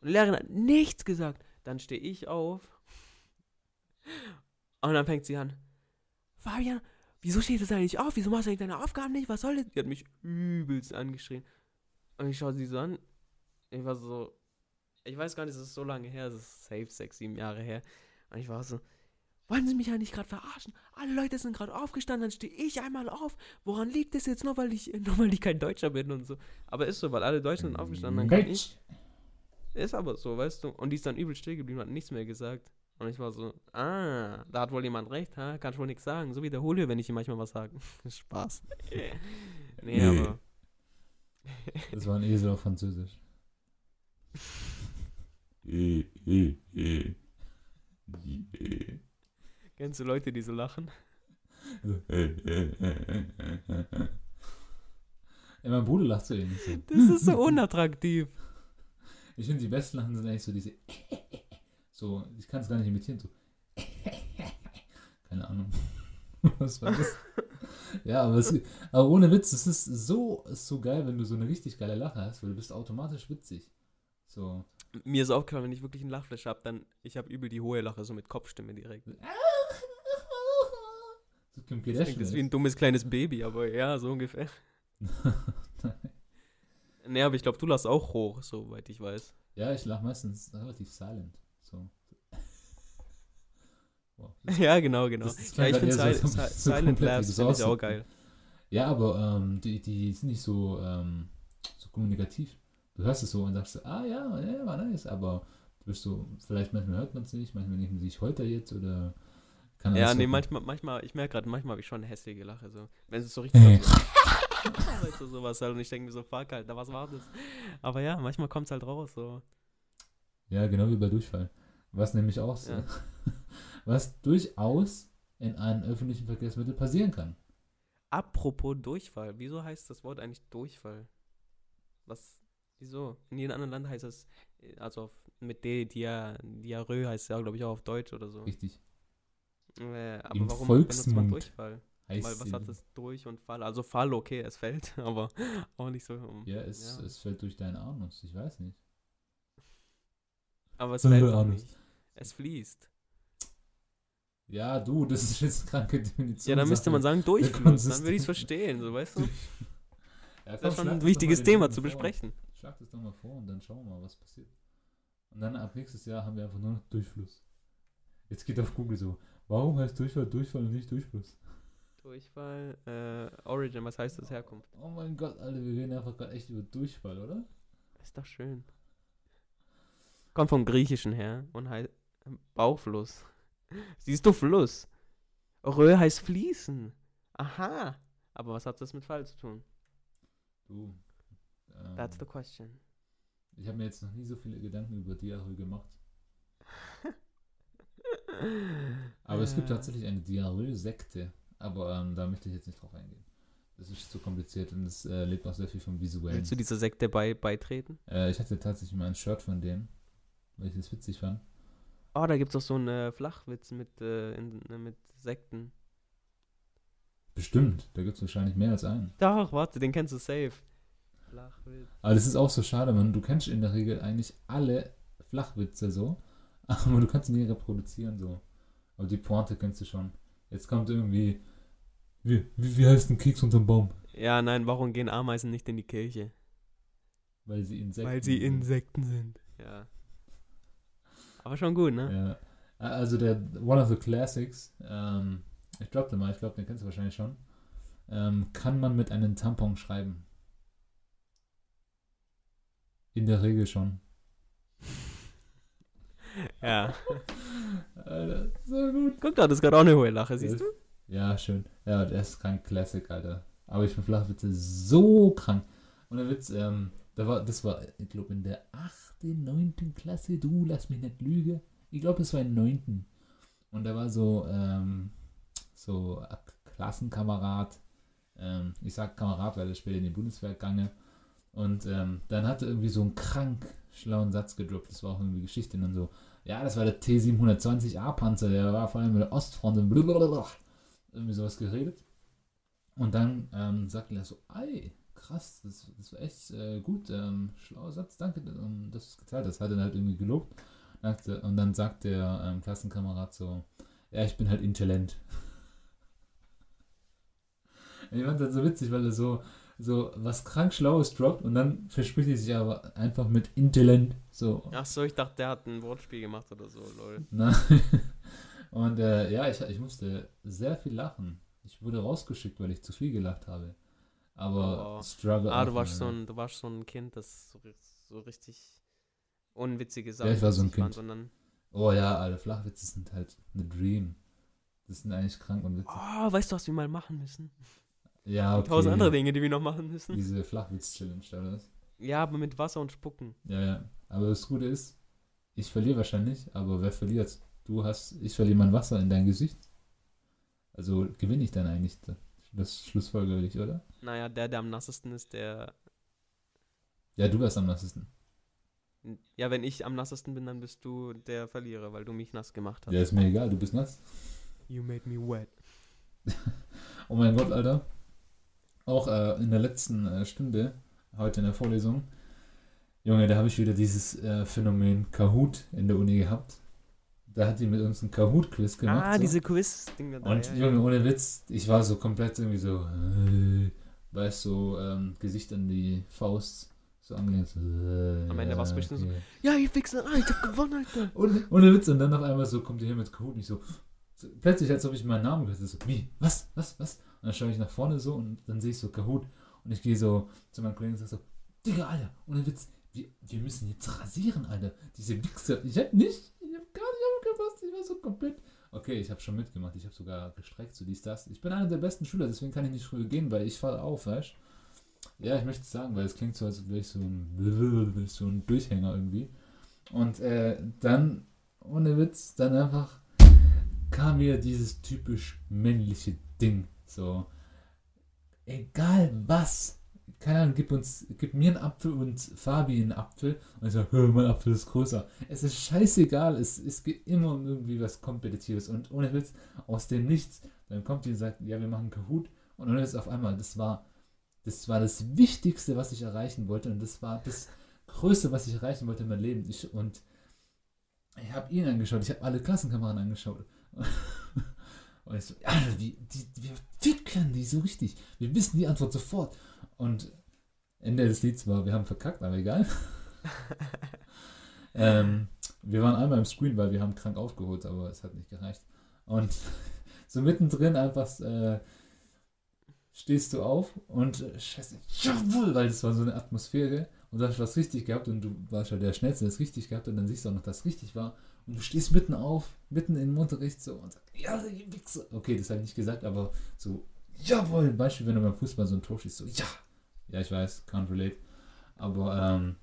Und die Lehrerin hat nichts gesagt. Dann stehe ich auf [laughs] und dann fängt sie an, Fabian, wieso stehst du da nicht auf? Wieso machst du eigentlich deine Aufgaben nicht? Was soll das? Die hat mich übelst angeschrien. Und ich schaue sie so an. Ich war so, ich weiß gar nicht, es ist so lange her, es ist safe sechs, sieben Jahre her. Und ich war so, wollen Sie mich ja nicht gerade verarschen? Alle Leute sind gerade aufgestanden, dann stehe ich einmal auf. Woran liegt es jetzt nur, weil ich, [laughs] nur weil ich kein Deutscher bin und so. Aber ist so, weil alle Deutschen sind aufgestanden, dann kann ich. Ist aber so, weißt du. Und die ist dann übel still geblieben, hat nichts mehr gesagt. Und ich war so, ah, da hat wohl jemand recht, ha? Kann ich wohl nichts sagen. So wie der Julio, wenn ich ihm manchmal was sage. [laughs] Spaß. nee, [laughs] Nee. aber. Das war ein Esel auf Französisch. Kennst du Leute, die so lachen? Ja, mein Bruder lacht so ähnlich so. Das ist so unattraktiv. Ich finde, die besten Lachen sind eigentlich so diese. So, ich kann es gar nicht imitieren, so. Keine Ahnung. [laughs] Was war das? Ja, aber, es, aber ohne Witz, es ist so, ist so geil, wenn du so eine richtig geile Lache hast, weil du bist automatisch witzig. So. Mir ist aufgefallen, wenn ich wirklich einen Lachflash habe, dann, ich habe übel die hohe Lache, so mit Kopfstimme direkt. So Kim Das ist wie ein dummes kleines Baby, aber ja, so ungefähr. [laughs] Nee, aber ich glaube, du lachst auch hoch, soweit ich weiß. ja, ich lache meistens relativ silent. So. [laughs] Wow. ja, genau, genau. Das- das ja, ich finde grad eher si so- so Silent Laughs finde ich auch geil. Ja, aber ähm, die, die sind nicht so, ähm, so kommunikativ. Du hörst es so und sagst, ah ja, ja, war nice, aber du bist so, vielleicht manchmal hört man es nicht, manchmal denken sie, ich heute jetzt oder kann Ja, nee, so- manchmal, manchmal, ich merke gerade, manchmal habe ich schon eine hässliche Lache, so. Wenn es so richtig Hey. so, [laughs] weißt du, sowas halt, und ich denke mir so, fuck, Alter, was war das? Aber ja, manchmal kommt es halt raus, so. Ja, genau wie bei Durchfall. Was nämlich auch so, Ja. [laughs] was durchaus in einem öffentlichen Verkehrsmittel passieren kann. Apropos Durchfall, wieso heißt das Wort eigentlich Durchfall? Was, wieso? In jedem anderen Land heißt es, äh, also auf, mit D, Dia, Diarrhoe heißt es ja, glaube ich, auch auf Deutsch oder so. Richtig. Äh, aber Im warum benutzt man Volksmund Durchfall? Heißt Weil was hat das durch und Fall? Also Fall, okay, es fällt, [laughs] aber auch nicht so. um- Ja, es, ja. es fällt durch deinen Anus, ich weiß nicht. aber es fällt [laughs] auch nicht. Es fließt. Ja, du, das ist jetzt eine kranke Definition. Ja, dann müsste man sagen Durchfluss, dann würde ich es verstehen, so weißt du? [laughs] Ja, Das komm, ist schon ein das wichtiges Thema zu vor. Schlag das doch mal vor und dann schauen wir mal, was passiert. Und dann ab nächstes Jahr haben wir einfach nur noch Durchfluss. Jetzt geht auf Google so, warum heißt Durchfall Durchfall und nicht Durchfluss? Durchfall, äh, Origin, was heißt das Herkunft? Oh mein Gott, Alter, wir reden einfach gerade echt über Durchfall, oder? Ist doch schön. Kommt vom Griechischen her und heißt Bauchfluss. [laughs] Siehst du Fluss? Röhr heißt fließen. Aha. Aber was hat das mit Fall zu tun? Du. Ähm, That's the question. ich habe mir jetzt noch nie so viele Gedanken über Diarrhoe gemacht. [laughs] Aber es gibt Äh, tatsächlich eine Diarrhoe-Sekte. Aber ähm, da möchte ich jetzt nicht drauf eingehen. Das ist zu kompliziert und es äh, lebt auch sehr viel vom Visuellen. Willst du dieser Sekte bei, beitreten? Äh, ich hatte tatsächlich mal ein Shirt von denen, weil ich das witzig fand. Oh, da gibt's doch so einen äh, Flachwitz mit, äh, in, äh, mit Sekten. Bestimmt, da gibt es wahrscheinlich mehr als einen. Doch, warte, den kennst du safe. Flachwitz. Aber das ist auch so schade, man. Du kennst in der Regel eigentlich alle Flachwitze so, [laughs] aber du kannst sie nie reproduzieren so. Aber die Pointe kennst du schon. Jetzt kommt irgendwie, wie, wie, wie heißt ein Keks unterm Baum? Ja, nein, warum gehen Ameisen nicht in die Kirche? Weil sie Insekten Weil sie sind. Insekten sind. Ja. Aber schon gut, ne? Ja. Also der One of the Classics, ähm, ich glaube den mal, ich glaube, den kennst du wahrscheinlich schon. Ähm, kann man mit einem Tampon schreiben? In der Regel schon. Ja. [laughs] Alter, so gut. Guck da, das ist gerade auch eine hohe Lache, siehst du? Ja, schön. Ja, der ist krank Classic, Alter. Aber ich finde Flachwitze so krank. Und der Witz, ähm, da war, das war, ich glaube, in der 8., 9. Klasse, du, lass mich nicht lügen. Ich glaube, das war in 9. Und da war so, ähm, so ein Klassenkamerad, ähm, ich sag Kamerad, weil er später in die Bundeswehr gegangen. Und ähm, dann hat er irgendwie so einen krank schlauen Satz gedroppt. Das war auch irgendwie Geschichte. Und dann so, ja, das war der T720A-Panzer, der war vor allem mit der Ostfront und blablabla. Irgendwie sowas geredet. Und dann ähm, sagte er so, ey, krass, das, das war echt äh, gut, ähm, schlauer Satz, danke, ähm, dass du es geteilt hast. Hat er halt irgendwie gelobt. Und dann sagt der ähm, Klassenkamerad so, ja, ich bin halt Intellent. Und [laughs] ich fand das so witzig, weil er so, so was krank Schlaues droppt und dann verspricht er sich aber einfach mit Intellent. So, Ach so, ich dachte, der hat ein Wortspiel gemacht oder so, lol. na. [laughs] Und äh, ja, ich, ich musste sehr viel lachen. Ich wurde rausgeschickt, weil ich zu viel gelacht habe. Aber Oh. Struggle. Ah, du warst, so ja. ein, du warst so ein Kind, das so, so richtig unwitzige Sachen ich war so ein Kind. sondern, Oh ja, alle Flachwitze sind halt eine Dream. Das sind eigentlich krank und witzig. oh, weißt du, was wir mal machen müssen? Ja, okay. Tausend andere Dinge, die wir noch machen müssen. Diese Flachwitz-Challenge, oder was? Ja, aber mit Wasser und Spucken. Ja, ja. Aber das Gute ist, ich verliere wahrscheinlich, aber wer verliert? Du hast, ich verliere mein Wasser in dein Gesicht. Also gewinne ich dann eigentlich. Das schlussfolgerlich, oder? Naja, der, der am nassesten ist, der. Ja, du wärst am nassesten. Ja, wenn ich am nassesten bin, dann bist du der Verlierer, weil du mich nass gemacht hast. Ja, ist mir egal, du bist nass. You made me wet. [laughs] Oh mein Gott, Alter. Auch äh, in der letzten äh, Stunde, heute in der Vorlesung, Junge, da habe ich wieder dieses äh, Phänomen Kahoot in der Uni gehabt. Da hat die mit uns einen Kahoot-Quiz gemacht. ah, so. diese Quiz-Ding da. Und ja, Junge, ja. ohne Witz, ich war so komplett irgendwie so, äh, weißt du, so, ähm, Gesicht an die Faust, so angelehnt. Äh, Am Ende warst du bestimmt so. Ja, ihr Wichser, ah, ich hab gewonnen, Alter. [laughs] Ohne, ohne Witz, und dann auf einmal so kommt ihr hier mit Kahoot, nicht so, so, plötzlich, als ob ich meinen Namen gehört hätte, so, wie, was, was, was? Und dann schaue ich nach vorne so und dann sehe ich so Kahoot und ich gehe so zu meinem Kollegen und sage so, Digga, Alter, ohne Witz, wir, wir müssen jetzt rasieren, Alter. Diese Wichser, ich hab nicht, ich hab gar nicht aufgepasst, ich war so komplett. Okay, ich habe schon mitgemacht, ich habe sogar gestreckt, so dies, das. Ich bin einer der besten Schüler, deswegen kann ich nicht früh gehen, weil ich falle auf, weißt Ja, ich möchte sagen, weil es klingt so, als wäre ich so ein, so ein Durchhänger irgendwie. Und äh, dann, ohne Witz, dann einfach kam mir dieses typisch männliche Ding. So, egal was, keine Ahnung, gib uns, gib mir einen Apfel und Fabi einen Apfel. Und ich sage, mein Apfel ist größer. Es ist scheißegal, es, es geht immer um irgendwie was Kompetitives. Und ohne Witz, aus dem Nichts, dann kommt die und sagt, ja, wir machen Kahoot. Und dann ist auf einmal, das war, das war das Wichtigste, was ich erreichen wollte. Und das war das Größte, was ich erreichen wollte in meinem Leben. Ich, und ich habe ihn angeschaut, ich habe alle Klassenkameraden angeschaut. [laughs] Und ich so, Alter, die, die, wir ficken die so richtig. Wir wissen die Antwort sofort. Und Ende des Lieds war, wir haben verkackt, aber egal. [laughs] ähm, wir waren einmal im Screen, weil wir haben krank aufgeholt, aber es hat nicht gereicht. Und [laughs] so mittendrin einfach äh, stehst du auf und äh, scheiße, jawohl, weil das war so eine Atmosphäre und du hast was richtig gehabt und du warst ja der Schnellste, der es richtig gehabt und dann siehst du auch noch, dass es richtig war und du stehst mitten auf, mitten im Unterricht so und sagst, ja, ihr Wichser. Okay, das habe ich nicht gesagt, aber so, jawohl, Beispiel, wenn du beim Fußball so ein Tor schießt, so, ja. Ja, ich weiß, can't relate. Aber, ähm,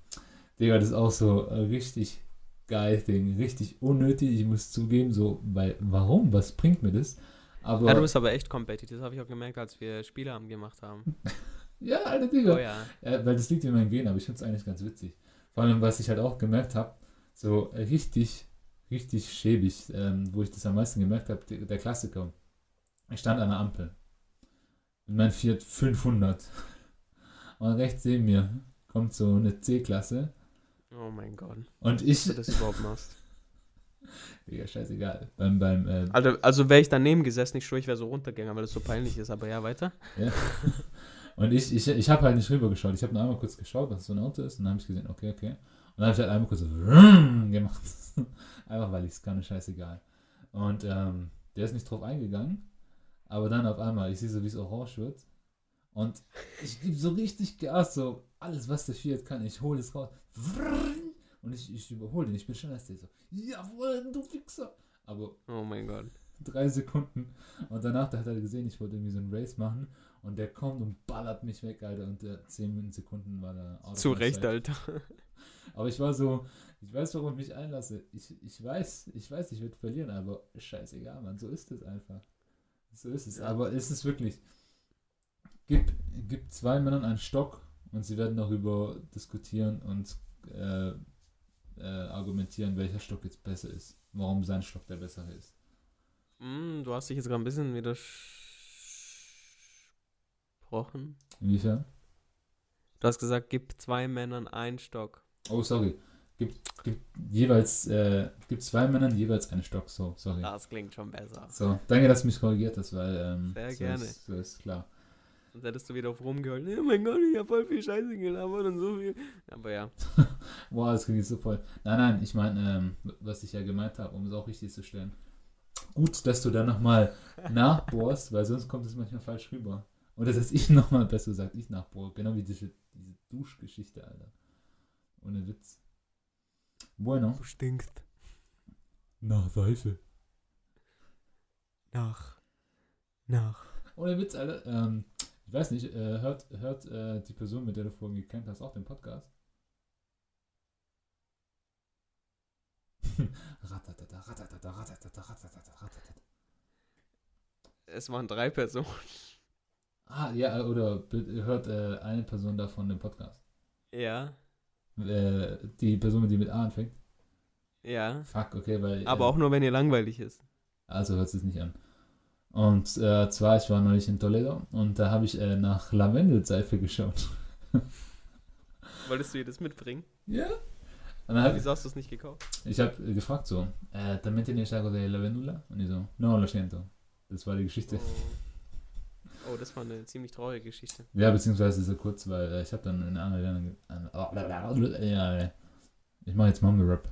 Digga, das ist auch so richtig geil Ding, richtig unnötig, ich muss zugeben, so, weil, warum, was bringt mir das? Aber, Ja, du bist aber echt competitive. Das habe ich auch gemerkt, als wir Spieleabend gemacht haben. [laughs] ja, Alter, Digga. Oh ja. Ja, weil das liegt in meinem Gen, aber ich finde es eigentlich ganz witzig. Vor allem, was ich halt auch gemerkt habe, so richtig, richtig schäbig, ähm, wo ich das am meisten gemerkt habe, der, Klassiker. Ich stand an der Ampel. Und mein Fiat 500. [laughs] Und rechts neben mir kommt so eine C-Klasse. Oh mein Gott. Und ich. Dass du das überhaupt machst. [laughs] Digga, scheißegal. Beim, beim, äh, Also, also wäre ich daneben gesessen, ich schwöre, ich wäre so runtergegangen, weil das so peinlich ist. Aber ja, weiter. ja. [laughs] Und ich, ich, ich habe halt nicht rübergeschaut. Ich habe nur einmal kurz geschaut, was so ein Auto ist. Und dann habe ich gesehen, okay, okay. Und dann habe ich halt einmal kurz so [laughs] gemacht. Einfach weil ich es kann, scheißegal. Und ähm, der ist nicht drauf eingegangen. Aber dann auf einmal, ich sehe so, wie es orange wird. Und ich gebe so richtig Gas, so alles, was der Fiat kann, ich hole es raus. Und ich, ich überhole den, ich bin schneller als der so. Jawohl, du Fixer. Aber Oh mein Gott. drei Sekunden. Und danach da hat er gesehen, ich wollte irgendwie so ein Race machen. Und der kommt und ballert mich weg, Alter. Und der 10 Sekunden war da out of Zu Recht. Alter. [laughs] Aber ich war so, ich weiß, warum ich mich einlasse. Ich, ich weiß, ich weiß, ich werde verlieren, aber scheißegal, Mann. So ist es einfach. So ist es. Aber es ist wirklich. Gib, gib zwei Männern einen Stock und sie werden darüber diskutieren und äh, äh, argumentieren, welcher Stock jetzt besser ist. Warum sein Stock der bessere ist. Hm, du hast dich jetzt gerade ein bisschen widersprochen. Inwiefern? Du hast gesagt, gib zwei Männern einen Stock. Oh, sorry. Gib, gib jeweils, äh, gib zwei Männern jeweils einen Stock. So, sorry. Das klingt schon besser. So, danke, dass du mich korrigiert hast, weil ähm, Sehr so, gerne. Ist, so ist klar. Sonst hättest du wieder auf rumgeholt. Oh mein Gott, ich hab voll viel Scheiße gelabert und so viel. Aber ja. [laughs] Boah, das klingt jetzt so voll. Nein, nein, ich meine, ähm, was ich ja gemeint habe, um es auch richtig zu stellen. Gut, dass du da nochmal [laughs] nachbohrst, weil sonst kommt es manchmal falsch rüber. Oder dass ich [laughs] nochmal, besser gesagt, ich nachbohre. Genau wie diese, diese Duschgeschichte, Alter. Ohne Witz. Bueno. Du stinkst. Nach Seife. Nach. Nach. Ohne Witz, Alter. Ähm, ich weiß nicht, äh, hört, hört äh, die Person, mit der du vorhin gekannt hast, auch den Podcast? [laughs] ratatata, ratatata, ratatata, ratatata, ratatata. Es waren drei Personen. Ah, ja, oder hört äh, eine Person davon den Podcast? Ja. Äh, die Person, die mit A anfängt? Ja. Fuck, okay, weil. Aber äh, auch nur, wenn ihr langweilig ist. Also hört es nicht an. Und äh, zwar, ich war neulich in Toledo und da habe ich äh, nach Lavendelseife geschaut. [laughs] Wolltest du ihr das mitbringen? Ja? Und dann hab, Wieso hast du es nicht gekauft? ich habe gefragt so, äh, ¿también tienes algo de lavendula? Und die so, no, lo siento. Das war die Geschichte. Oh. Oh, das war eine ziemlich traurige Geschichte. Ja, beziehungsweise so kurz, weil äh, ich habe dann in einer Ländern. An, ja, ich mache jetzt Mumble-Rap.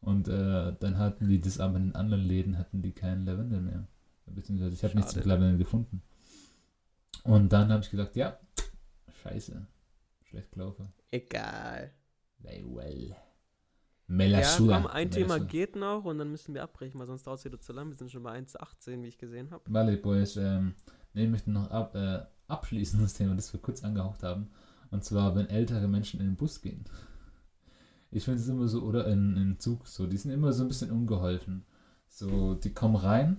Und äh, dann hatten die das, aber in anderen Läden hatten die keinen Lavendel mehr. Beziehungsweise ich habe nichts mit Lavendel gefunden. Und dann habe ich gesagt, ja, scheiße, schlecht gelaufen. Egal. Very well. Ja, Melasula. komm, ein Thema Melasula. geht noch und dann müssen wir abbrechen, weil sonst dauert es wieder zu lang. Wir sind schon bei 1,18, wie ich gesehen habe. Vale, pues, ähm, nee, ich möchte noch ab, äh, abschließen [laughs] das Thema, das wir kurz angehaucht haben. Und zwar, wenn ältere Menschen in den Bus gehen. Ich finde es immer so, oder in, in den Zug so, die sind immer so ein bisschen ungeholfen. So, die kommen rein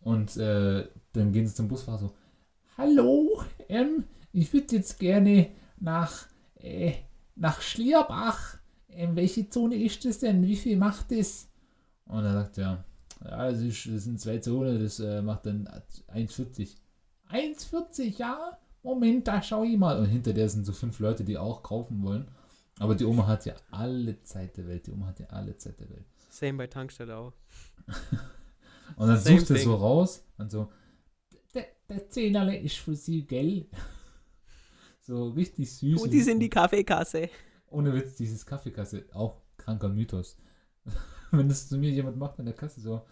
und äh, dann gehen sie zum Busfahrer so, Hallo, ähm, ich würde jetzt gerne nach, äh, nach Schlierbach. Ähm, welche Zone ist das denn? Wie viel macht das? Und er sagt, ja, ja, das, ist, das sind zwei Zonen, das äh, macht dann 1,40. 1,40, ja? Moment, da schau ich mal. Und hinter der sind so fünf Leute, die auch kaufen wollen. Aber die Oma hat ja alle Zeit der Welt. Die Oma hat ja alle Zeit der Welt. Same bei Tankstelle auch. [laughs] Und dann Same sucht er so raus und so, der, der Zehnerle ist für sie, gell? [laughs] So richtig süß. Und die sind die Kaffeekasse. Ohne Witz, dieses Kaffeekasse, auch kranker Mythos. [laughs] Wenn das zu mir jemand macht an der Kasse, so,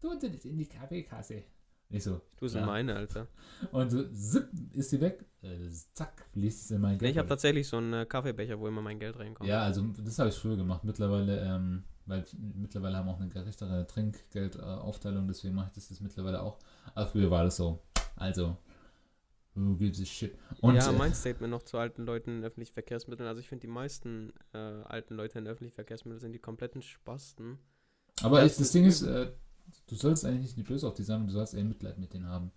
tun Sie das in die Kaffeekasse. Ich so, Du sind Ja. meine, Alter. und so, zipp, ist sie weg, äh, zack, fließt es in mein Nee, Geld. ich habe tatsächlich so einen äh, Kaffeebecher, wo immer mein Geld reinkommt. Ja, also das habe ich früher gemacht. Mittlerweile, ähm, weil mittlerweile haben wir auch eine gerechtere Trinkgeldaufteilung, deswegen mache ich das jetzt mittlerweile auch. Aber früher war das so. Also, who gives a shit? Und, ja, äh, mein Statement noch zu alten Leuten in öffentlichen Verkehrsmitteln. Also ich finde, die meisten äh, alten Leute in öffentlichen Verkehrsmitteln sind die kompletten Spasten. aber das das Ding ist, äh, du sollst eigentlich nicht böse auf die sein, du sollst eher Mitleid mit denen haben.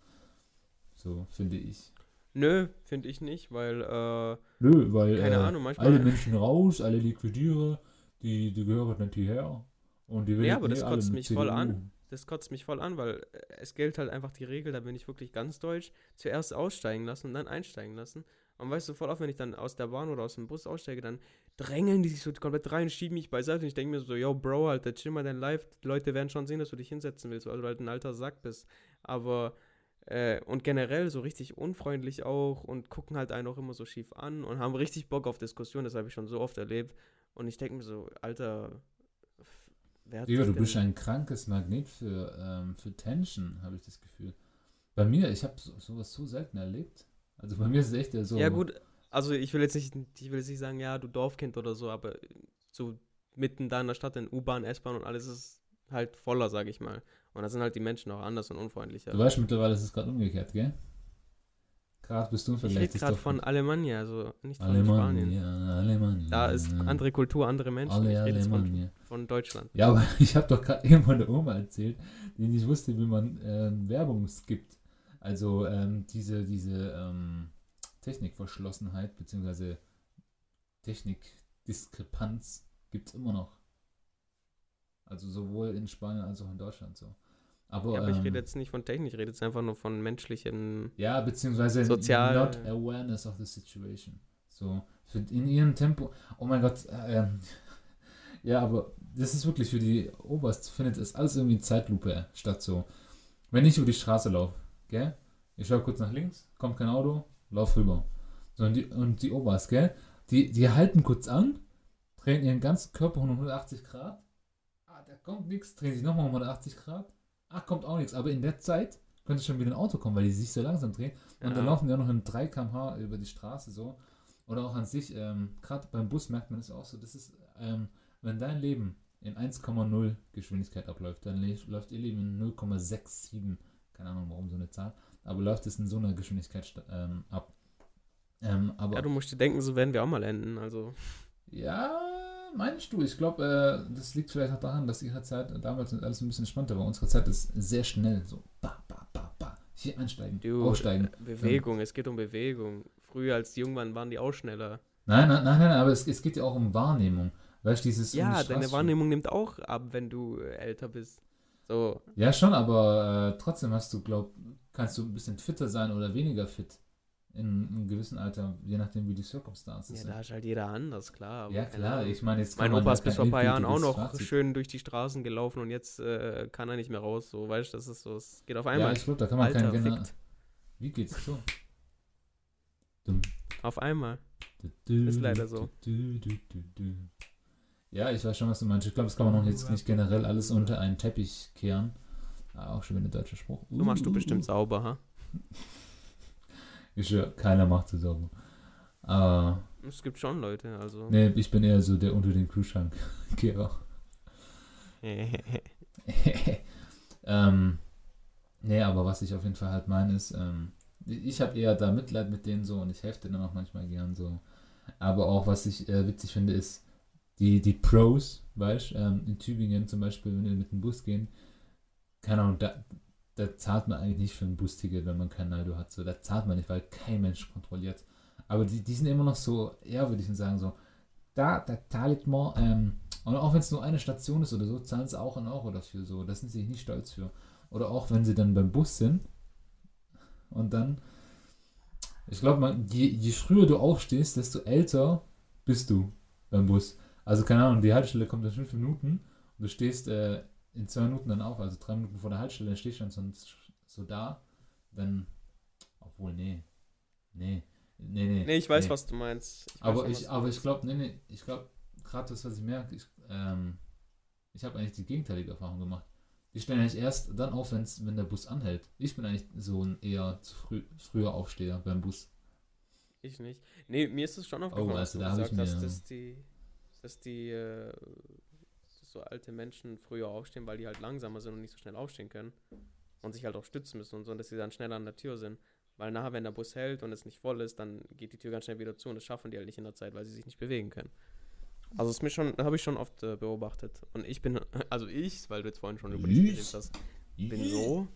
So, finde ich. Nö, finde ich nicht, weil, äh, Nö, weil keine äh, Ahnung, manchmal. alle Menschen raus, alle Liquidiere, die, die gehören nicht hierher. Und die will Ja, aber das eh alle kotzt mich voll CDU. an. Das kotzt mich voll an, weil äh, es gilt halt einfach die Regel, da bin ich wirklich ganz deutsch, zuerst aussteigen lassen und dann einsteigen lassen. Und weißt du, voll oft, wenn ich dann aus der Bahn oder aus dem Bus aussteige, dann drängeln die sich so komplett rein, schieben mich beiseite und ich denke mir so, yo, Bro, Alter, chill mal dein Live. Die Leute werden schon sehen, dass du dich hinsetzen willst, weil du halt ein alter Sack bist. Aber, äh, und generell so richtig unfreundlich auch und gucken halt einen auch immer so schief an und haben richtig Bock auf Diskussionen, das habe ich schon so oft erlebt. Und ich denke mir so, Alter, wer dich du bist ein krankes Magnet für, ähm, für Tension, habe ich das Gefühl. Bei mir, ich habe so, sowas so selten erlebt. Also bei mir ist es echt so. Ja, gut, also ich will jetzt nicht, ich will jetzt nicht sagen, ja, du Dorfkind oder so, aber so mitten da in der Stadt in U-Bahn, S-Bahn und alles ist halt voller, sag ich mal. Und da sind halt die Menschen auch anders und unfreundlicher. Du weißt mittlerweile, ist es gerade umgekehrt, gell? Gerade bist du im ich rede gerade von Alemannia, also nicht von Alemannia, Spanien. ja, Alemannia. Da ist andere Kultur, andere Menschen. Alle ich rede von, von Deutschland. Ja, aber [laughs] ich habe doch gerade eben von der Oma erzählt, die nicht wusste, wie man ähm, Werbung skippt. Also ähm, diese, diese ähm, Technikverschlossenheit bzw. Technikdiskrepanz gibt es immer noch. Also sowohl in Spanien als auch in Deutschland so. Aber, ja, aber ich ähm, rede jetzt nicht von Technik, ich rede jetzt einfach nur von menschlichem. Ja, beziehungsweise Sozial- not awareness of the situation. So, in ihrem Tempo. Oh mein Gott, äh, ähm, [laughs] ja, aber das ist wirklich für die Oberst, findet es alles irgendwie in Zeitlupe statt so. Wenn ich über die Straße laufe, gell? Ich schaue kurz nach links, kommt kein Auto, lauf rüber. So, und die, und die Oberst, gell? Die, die halten kurz an, drehen ihren ganzen Körper um 180 Grad. Ah, da kommt nichts, drehen sich nochmal um 180 Grad. Ach, kommt auch nichts. Aber in der Zeit könnte schon wieder ein Auto kommen, weil die sich so langsam drehen. Und dann Ja. laufen die auch noch in 3 km/h über die Straße so. Oder auch an sich, ähm, gerade beim Bus merkt man das auch so, das ist, ähm, wenn dein Leben in 1,0 Geschwindigkeit abläuft, dann läuft ihr Leben in 0,67, keine Ahnung warum so eine Zahl, aber läuft es in so einer Geschwindigkeit ähm, ab. Ähm, aber Ja, du musst dir denken, so werden wir auch mal enden. Also, ja, meinst du? Ich glaube, äh, das liegt vielleicht auch daran, dass ihre Zeit damals alles ein bisschen entspannter war. Unsere Zeit ist sehr schnell, so ba, ba, ba, ba. Hier einsteigen, du, aussteigen. äh, Bewegung, es geht um Bewegung. Früher als die jung waren, waren die auch schneller. Nein, nein, nein, nein, aber es, es geht ja auch um Wahrnehmung. Weißt du, dieses. um Ja, die deine Wahrnehmung nimmt auch ab, wenn du äh, älter bist. So, Ja, schon, aber äh, trotzdem hast du, glaub, kannst du ein bisschen fitter sein oder weniger fit. In einem gewissen Alter, je nachdem, wie die Circumstances ja, sind. da ist halt jeder anders, klar. Ja, klar, ich meine, jetzt Mein Opa ja ist bis vor ein paar Jahren auch noch Fazit- schön durch die Straßen gelaufen und jetzt äh, kann er nicht mehr raus. So, weißt du, das ist so, es geht auf Ja, einmal. ich glaube, da kann man Alter, kein genau. fickt. Wie geht's so? Dumm. Auf einmal. Du, du, Ist leider so. du, du, du, du. Ja, ich weiß schon, was du meinst. Ich glaube, das kann man auch jetzt nicht generell alles unter einen Teppich kehren. Ah, auch schon wieder ein deutscher Spruch. Machst du Uh, uh, bestimmt uh. sauber, ha? [laughs] Ich schwör, keiner macht so sauber. Aber, Es gibt schon Leute, also. nee, ich bin eher so der unter den Kühlschrank. [laughs] Kehrer. [laughs] ähm, nee, aber was ich auf jeden Fall halt meine ist, ähm, ich habe eher da Mitleid mit denen so und ich helfe denen auch manchmal gern so. Aber auch was ich äh, witzig finde, ist die, die Pros, weißt ähm, in Tübingen zum Beispiel, wenn wir mit dem Bus gehen, keine Ahnung, da, da zahlt man eigentlich nicht für ein Busticket, wenn man kein Naldo hat. So, da zahlt man nicht, weil kein Mensch kontrolliert. Aber die, die sind immer noch so, eher würde ich sagen, so, da, da zahlt man, ähm, und auch wenn es nur eine Station ist oder so, zahlen sie auch einen Euro dafür. So, da sind sie nicht stolz für. Oder auch wenn sie dann beim Bus sind und dann, ich glaube, je, je früher du aufstehst, desto älter bist du beim Bus. Also keine Ahnung, die Haltestelle kommt in fünf Minuten und du stehst äh, in zwei Minuten dann auf, also drei Minuten vor der Haltestelle, dann stehst du dann so, so da, dann, obwohl, nee, nee, nee, nee. Nee, ich weiß, nee. was du meinst. Ich Aber schon, ich, du aber ich glaube, nee, nee, ich glaube, gerade das, was ich merke, ich, ähm, ich habe eigentlich die gegenteilige Erfahrung gemacht. Die stellen eigentlich erst dann auf, wenn's, wenn der Bus anhält. Ich bin eigentlich so ein eher zu früh, früher Aufsteher beim Bus. Ich nicht. Nee, mir ist es schon aufgefallen, Oh, also du da ich gesagt hast, dass die, dass die, äh, dass so alte Menschen früher aufstehen, weil die halt langsamer sind und nicht so schnell aufstehen können und sich halt auch stützen müssen und so, und dass sie dann schneller an der Tür sind. Weil nachher, wenn der Bus hält und es nicht voll ist, dann geht die Tür ganz schnell wieder zu und das schaffen die halt nicht in der Zeit, weil sie sich nicht bewegen können. Also das ist mir schon, habe ich schon oft äh, beobachtet. Und ich bin, [laughs] also ich, weil du jetzt vorhin schon über Ich? geredet hast, bin so.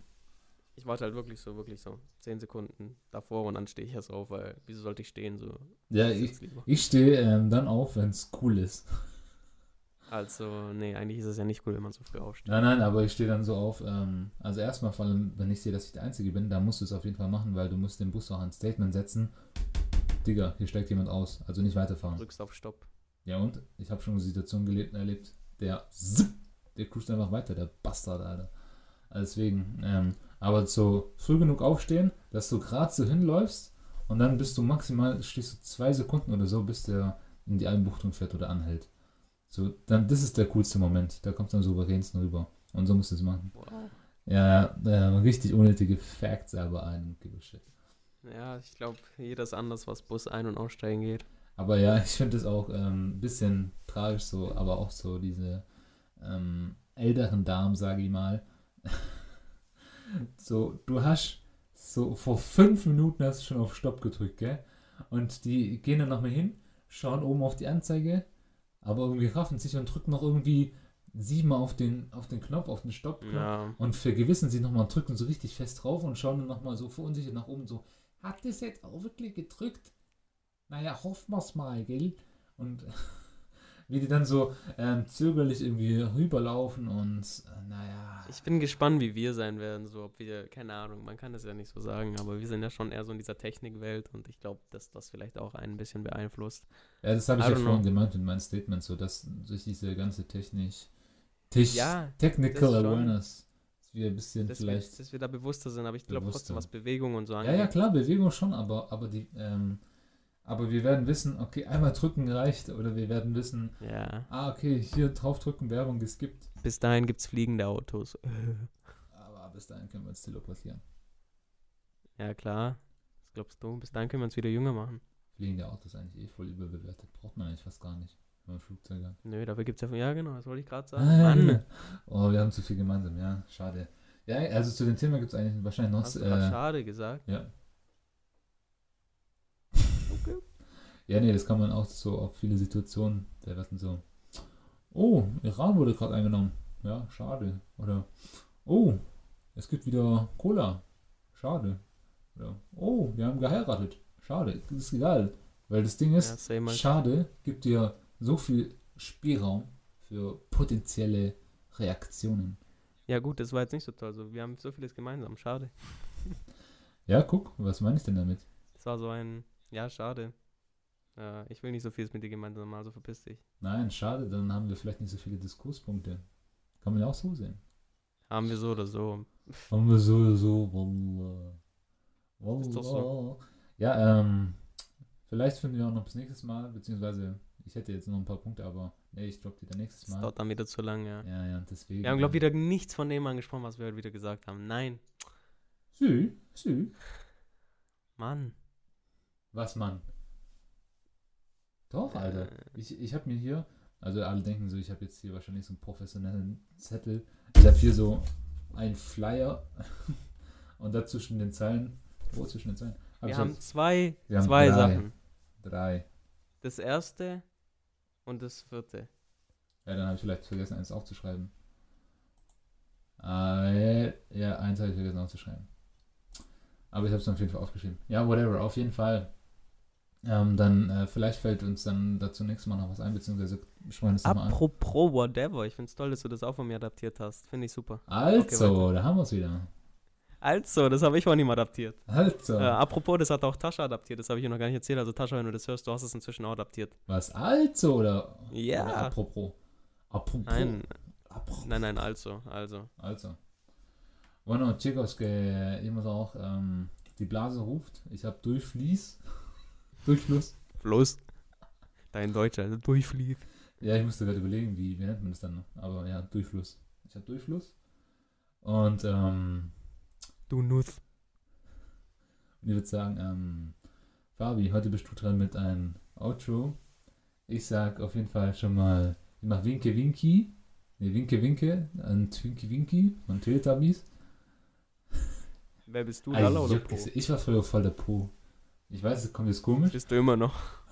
Ich warte halt wirklich so, wirklich so 10 Sekunden davor und dann stehe ich erst auf, weil wieso sollte ich stehen so? Ja, Ich ich stehe ähm, dann auf, wenn es cool ist. [laughs] Also, nee, eigentlich ist es ja nicht gut, wenn man so früh aufsteht. Nein, nein, aber ich stehe dann so auf. Ähm, also erstmal, vor allem, wenn ich sehe, dass ich der Einzige bin, dann musst du es auf jeden Fall machen, weil du musst dem Bus auch ein Statement setzen. Digga, hier steigt jemand aus, also nicht weiterfahren. Drückst auf Stopp. Ja und? Ich habe schon eine Situation gelebt, erlebt, der der cruist einfach weiter, der Bastard, Alter. Also Deswegen, ähm, aber so früh genug aufstehen, dass du gerade so hinläufst und dann bist du maximal, stehst du zwei Sekunden oder so, bis der in die Einbuchtung fährt oder anhält. So, dann, das ist der coolste Moment. Da kommt dann souveränsten rüber. Und so musst du es machen. Wow. Ja, äh, richtig unnötige Facts, aber ein shit. Ja, ich glaube, jeder ist anders, was Bus ein- und aussteigen geht. Aber ja, [laughs] ich finde es auch ein ähm, bisschen tragisch so, aber auch so diese ähm, älteren Damen, sage ich mal. [laughs] so, du hast so vor fünf Minuten hast du schon auf Stopp gedrückt, gell? Und die gehen dann nochmal hin, schauen oben auf die Anzeige, aber irgendwie raffen sich und drücken noch irgendwie siebenmal auf den, auf den Knopf, auf den Stoppknopf Ja. und vergewissen sich nochmal und drücken so richtig fest drauf und schauen dann nochmal so verunsichert nach oben, so, hat das jetzt auch wirklich gedrückt? Naja, hoffen wir's mal, gell? Und wie die dann so ähm, zögerlich irgendwie rüberlaufen und äh, naja. Ich bin gespannt, wie wir sein werden. So, ob wir, keine Ahnung, man kann das ja nicht so sagen, aber wir sind ja schon eher so in dieser Technikwelt und ich glaube, dass das vielleicht auch einen ein bisschen beeinflusst. Ja, das habe ich ja vorhin know. gemeint in meinem Statement, so dass durch diese ganze Technik, Tech, Ja, Technical schon. Awareness, dass wir ein bisschen Dass wir, vielleicht. dass wir da bewusster sind, aber ich glaube trotzdem, was Bewegung und so Ja, angeht. ja, klar, Bewegung schon, aber, aber die, ähm, aber wir werden wissen, okay, einmal drücken reicht, oder wir werden wissen, Ja. ah, okay, hier draufdrücken, Werbung geskippt. Bis dahin gibt es fliegende Autos. [laughs] Aber bis dahin können wir uns teleportieren. ja, klar. Was glaubst du? Bis dahin können wir uns wieder jünger machen. Fliegende Autos eigentlich eh voll überbewertet. Braucht man eigentlich fast gar nicht, wenn man Flugzeuge hat. Nö, dafür gibt es ja. Ja, genau, das wollte ich gerade sagen. Mann. Oh, wir haben zu viel gemeinsam, ja, schade. Ja, also zu dem Thema gibt es eigentlich wahrscheinlich noch. Hast du Äh, schade gesagt? ja. Ja, nee, das kann man auch so auf viele Situationen verwerten. So, oh, Iran wurde gerade eingenommen. Ja, schade. Oder, oh, es gibt wieder Cola. Schade. Oder, oh, wir haben geheiratet. Schade. Das ist egal. Weil das Ding Ja, ist, same halt. schade gibt dir so viel Spielraum für potenzielle Reaktionen. Ja, gut, das war jetzt nicht so toll. So, wir haben so vieles gemeinsam. Schade. Ja, guck, was meine ich denn damit? Das war so ein. Ja, schade. Äh, ich will nicht so vieles mit dir gemeinsam, also verpiss dich. Nein, schade, dann haben wir vielleicht nicht so viele Diskurspunkte. Kann man ja auch so sehen. Haben wir so oder so. Haben wir so, so, wallah. Wallah. Ist doch so. Ja, ähm, vielleicht finden wir auch noch bis nächstes Mal, beziehungsweise ich hätte jetzt noch ein paar Punkte, aber nee, ich droppe die dann nächstes Das Mal. dauert dann wieder zu lang, ja. Ja, ja, deswegen. Wir haben, glaube ich, wieder nichts von dem angesprochen, was wir heute wieder gesagt haben. Nein. Sü, sü. Mann. Was, Mann? Doch, Alter. Äh, Ich, ich habe mir hier, also alle denken so, ich habe jetzt hier wahrscheinlich so einen professionellen Zettel. Ich habe hier so einen Flyer [laughs] und da zwischen den Zeilen, wo zwischen den Zeilen? Hab wir haben zwei, wir haben zwei drei. Sachen. drei. Das erste und das vierte. Ja, dann habe ich vielleicht vergessen, eins aufzuschreiben. Äh, ja, eins habe ich vergessen aufzuschreiben. Aber ich habe es auf jeden Fall aufgeschrieben. Ja, whatever, auf jeden Fall. Ähm, dann, äh, vielleicht fällt uns dann dazu nächstes Mal noch was ein, beziehungsweise sprechen es nochmal an. Apropos whatever. Ich finde es toll, dass du das auch von mir adaptiert hast. Finde ich super. Also, Okay, da haben wir es wieder. Also, das habe ich von ihm adaptiert. Also, Äh, apropos, das hat auch Tascha adaptiert. Das habe ich dir noch gar nicht erzählt. Also, Tascha, wenn du das hörst, du hast es inzwischen auch adaptiert. was? Also, oder? Ja. Oder apropos. Apropos. Nein, Apropos. nein, nein, also. Also. Also. Bueno, chicos, que immer auch ähm, die Blase ruft. Ich habe Durchfließ. Durchfluss. Los. Dein Deutscher, also durchfließt. Ja, ich musste gerade überlegen, wie, wie nennt man das dann? Aber ja, Durchfluss. Ich habe Durchfluss. Und, ähm, Du Nuss. und ich würde sagen, ähm, Fabi, heute bist du dran mit einem Outro. Ich sag auf jeden Fall schon mal, ich mach Winke Winki. Ne, Winke Winke. Ein Twinky Winky von Teletubbies. Wer bist du, Lala oder Po? ich war früher voll der Po. Ich weiß, es kommt jetzt komisch. Bist du immer noch? [laughs]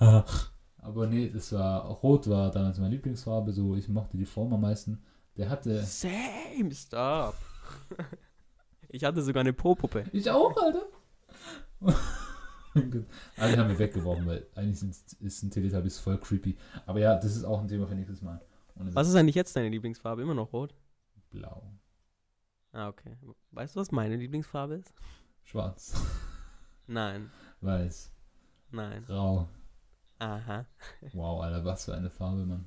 Aber nee, das war, Rot war damals meine Lieblingsfarbe, so, ich mochte die Form am meisten. Der hatte, Same, stop. [laughs] Ich hatte sogar eine Po-Puppe. ich auch, Alter. [laughs] Alle haben wir weggeworfen, weil eigentlich sind, ist ein Teletubbies voll creepy. Aber ja, das ist auch ein Thema für nächstes Mal. Was ist eigentlich jetzt deine Lieblingsfarbe? Immer noch rot? Blau. Ah, okay. Weißt du, was meine Lieblingsfarbe ist? Schwarz. Nein. Weiß. Nein. Grau. Aha. [laughs] Wow, Alter, was für eine Farbe, Mann.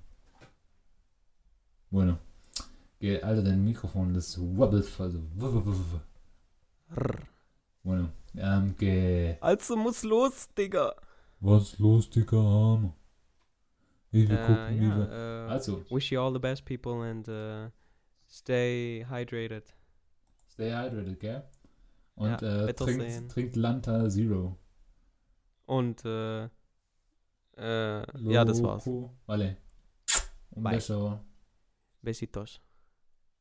Bueno. Geh, Alter, dein Mikrofon, das wobbelt voll so. Bueno. Ähm, geh. Also muss los, Digga. Was los, dicker Arme? Ich will Äh, gucken, wie wir. ja, äh, Also, wish you all the best, people, and uh, stay hydrated. stay hydrated, gell? Und Ja, äh, trinkt, trinkt Lanta Zero. Und, äh, äh, ja, das war's. Vale. Un Bye. beso. Besitos.